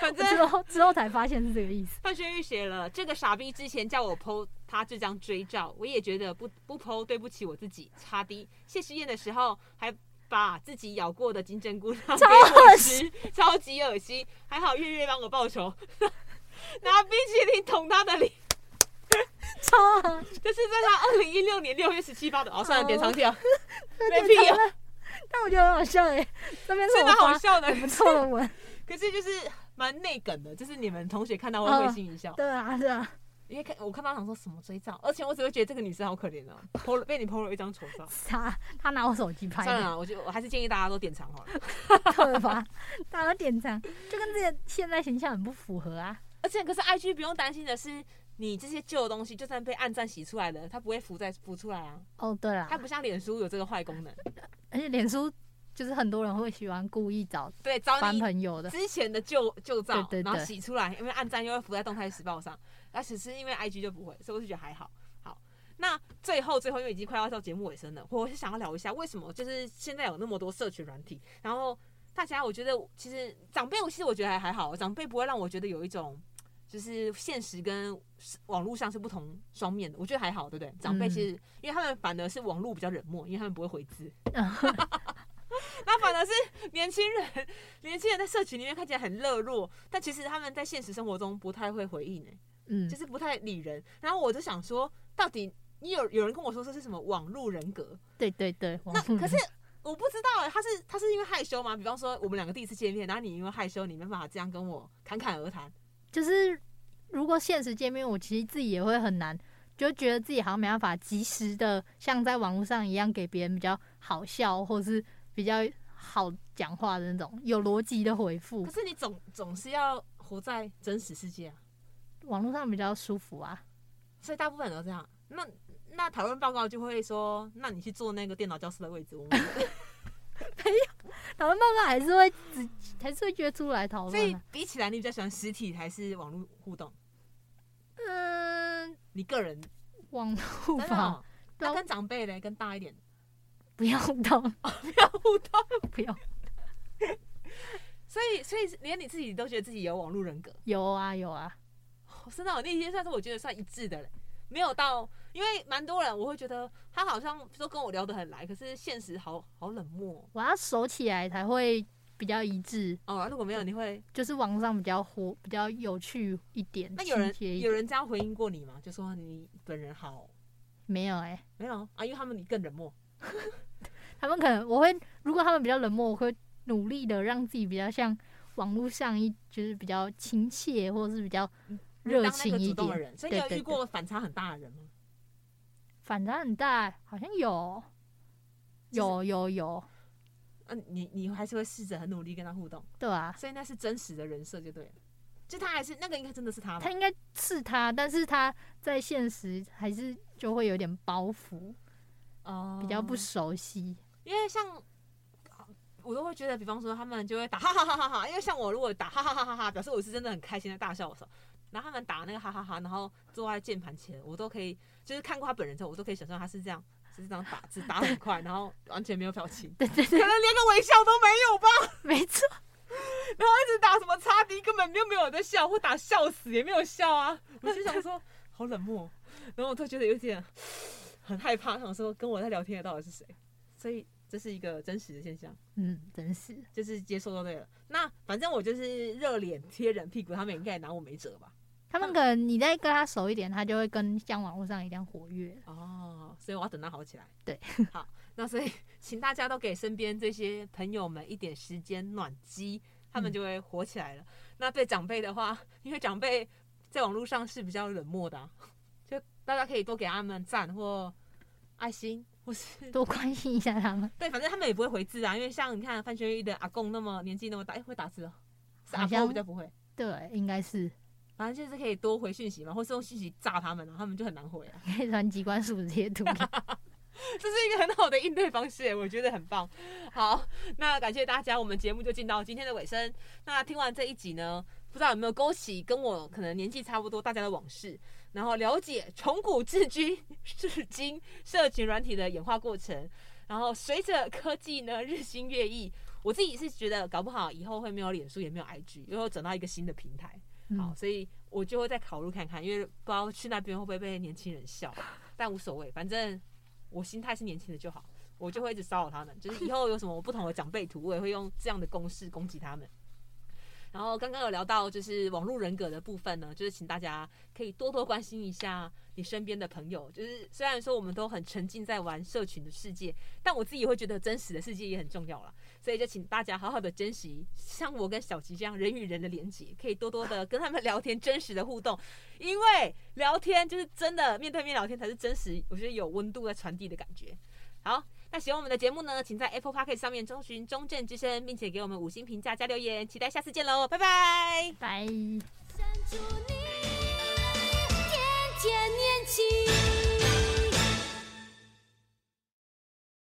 反正之后之后才发现是这个意思。范轩玉写了这个傻逼之前叫我 po 他这张追照，我也觉得不不 po 对不起我自己。差滴谢师宴的时候还把自己咬过的金针菇让给我吃，超级恶心。还好月月帮我报仇，*laughs* 拿冰淇淋捅他的脸，*laughs* 超。这是在他二零一六年六月十七发的。哦，算了，点长条，没必要。但我觉得很好笑哎，这边是蛮好笑的，*laughs* 不错的文。可是就是。蛮内梗的，就是你们同学看到会会心一笑。*laughs* 对啊，是啊，因为看我看到想说什么追照，而且我只会觉得这个女生好可怜哦，po 了被你 po 了一张丑照。他他拿我手机拍。算了，我觉得我还是建议大家都典藏好了。对吧？大家都典藏，就跟这个现在形象很不符合啊。而且可是 IG 不用担心的是，你这些旧的东西就算被暗赞洗出来的，它不会浮在浮出来啊。哦，对啊，它不像脸书有这个坏功能，而且脸书。就是很多人会喜欢故意找对找翻朋友的之前的旧旧照，然后洗出来，因为暗赞又会浮在动态时报上。而且是因为 IG 就不会，所以我就觉得还好。好，那最后最后，因为已经快要到节目尾声了，我是想要聊一下为什么就是现在有那么多社群软体，然后大家我觉得其实长辈，我其实我觉得还还好，长辈不会让我觉得有一种就是现实跟网络上是不同双面的，我觉得还好，对不对？长辈其实因为他们反而是网络比较冷漠，因为他们不会回字。*laughs* 那反而是年轻人，年轻人在社群里面看起来很热络，但其实他们在现实生活中不太会回应呢，嗯，就是不太理人。然后我就想说，到底你有有人跟我说这是什么网络人格？对对对，那可是我不知道，他是他是因为害羞吗？比方说我们两个第一次见面，然后你因为害羞，你没办法这样跟我侃侃而谈。就是如果现实见面，我其实自己也会很难，就觉得自己好像没办法及时的像在网络上一样给别人比较好笑，或是。比较好讲话的那种有逻辑的回复，可是你总总是要活在真实世界啊，网络上比较舒服啊，所以大部分人都这样。那那讨论报告就会说，那你去坐那个电脑教室的位置，我们 *laughs* 没有讨论报告还是会只还是会约出来讨论。所以比起来，你比较喜欢实体还是网络互动？嗯，你个人网络吧，那跟长辈嘞，跟大一点。*laughs* 不要互动，不要互动，*laughs* 不要。*laughs* 所以，所以连你自己都觉得自己有网络人格？有啊，有啊。真的，那些算是我觉得算一致的嘞，没有到，因为蛮多人我会觉得他好像都跟我聊得很来，可是现实好好冷漠。我要熟起来才会比较一致哦。如果没有，你会就是网上比较活，比较有趣一点。那有人有人这样回应过你吗？就说你本人好？没有哎、欸，没有啊，因为他们你更冷漠。*laughs* 他们可能我会，如果他们比较冷漠，我会努力的让自己比较像网络上一，就是比较亲切或者是比较热情一点。人，所以你有遇过反差很大的人吗？反差很大，好像有，有有有。嗯、啊，你你还是会试着很努力跟他互动，对啊。所以那是真实的人设就对了，就他还是那个应该真的是他吧？他应该是他，但是他在现实还是就会有点包袱。哦，比较不熟悉，因为像我都会觉得，比方说他们就会打哈哈哈哈哈，因为像我如果打哈哈哈哈哈，表示我是真的很开心的大笑的时候，然后他们打那个哈哈哈，然后坐在键盘前，我都可以，就是看过他本人之后，我都可以想象他是这样，就是这样打字打很快，然后完全没有表情，*laughs* 对对对，可能连个微笑都没有吧，没错，然后一直打什么叉 D，根本就没有在笑，或打笑死也没有笑啊，*laughs* 我就想说好冷漠，然后我都觉得有点。很害怕，想说跟我在聊天的到底是谁，所以这是一个真实的现象。嗯，真实就是接受到对了。那反正我就是热脸贴冷屁股，他们应该也拿我没辙吧？他们可能你再跟他熟一点，他就会跟像网络上一样活跃。哦，所以我要等他好起来。对，*laughs* 好，那所以请大家都给身边这些朋友们一点时间暖机，他们就会活起来了。嗯、那对长辈的话，因为长辈在网络上是比较冷漠的、啊。*laughs* 大家可以多给他们赞或爱心，或是 *laughs* 多关心一下他们。对，反正他们也不会回字啊，因为像你看范学玉的阿公那么年纪那么大，哎，会打字哦。阿公比较不会。对，应该是。反正就是可以多回讯息嘛，或是用讯息炸他们，然后他们就很难回啊。可以传机关数这些图，*laughs* 这是一个很好的应对方式，我觉得很棒。好，那感谢大家，我们节目就进到今天的尾声。那听完这一集呢，不知道有没有勾起跟我可能年纪差不多大家的往事，然后了解从古至今至今社群软体的演化过程，然后随着科技呢日新月异，我自己是觉得搞不好以后会没有脸书，也没有 IG，又会转到一个新的平台。好，所以我就会再考虑看看，因为不知道去那边会不会被年轻人笑，*laughs* 但无所谓，反正我心态是年轻的就好，我就会一直骚扰他们，就是以后有什么不同的长辈图，我也会用这样的公式攻击他们。然后刚刚有聊到就是网络人格的部分呢，就是请大家可以多多关心一下你身边的朋友。就是虽然说我们都很沉浸在玩社群的世界，但我自己会觉得真实的世界也很重要了。所以就请大家好好的珍惜像我跟小吉这样人与人的连接，可以多多的跟他们聊天，真实的互动。因为聊天就是真的面对面聊天才是真实，我觉得有温度在传递的感觉。好。那喜欢我们的节目呢，请在 Apple Podcast 上面搜寻中正之声，并且给我们五星评价加留言，期待下次见喽，拜拜，拜。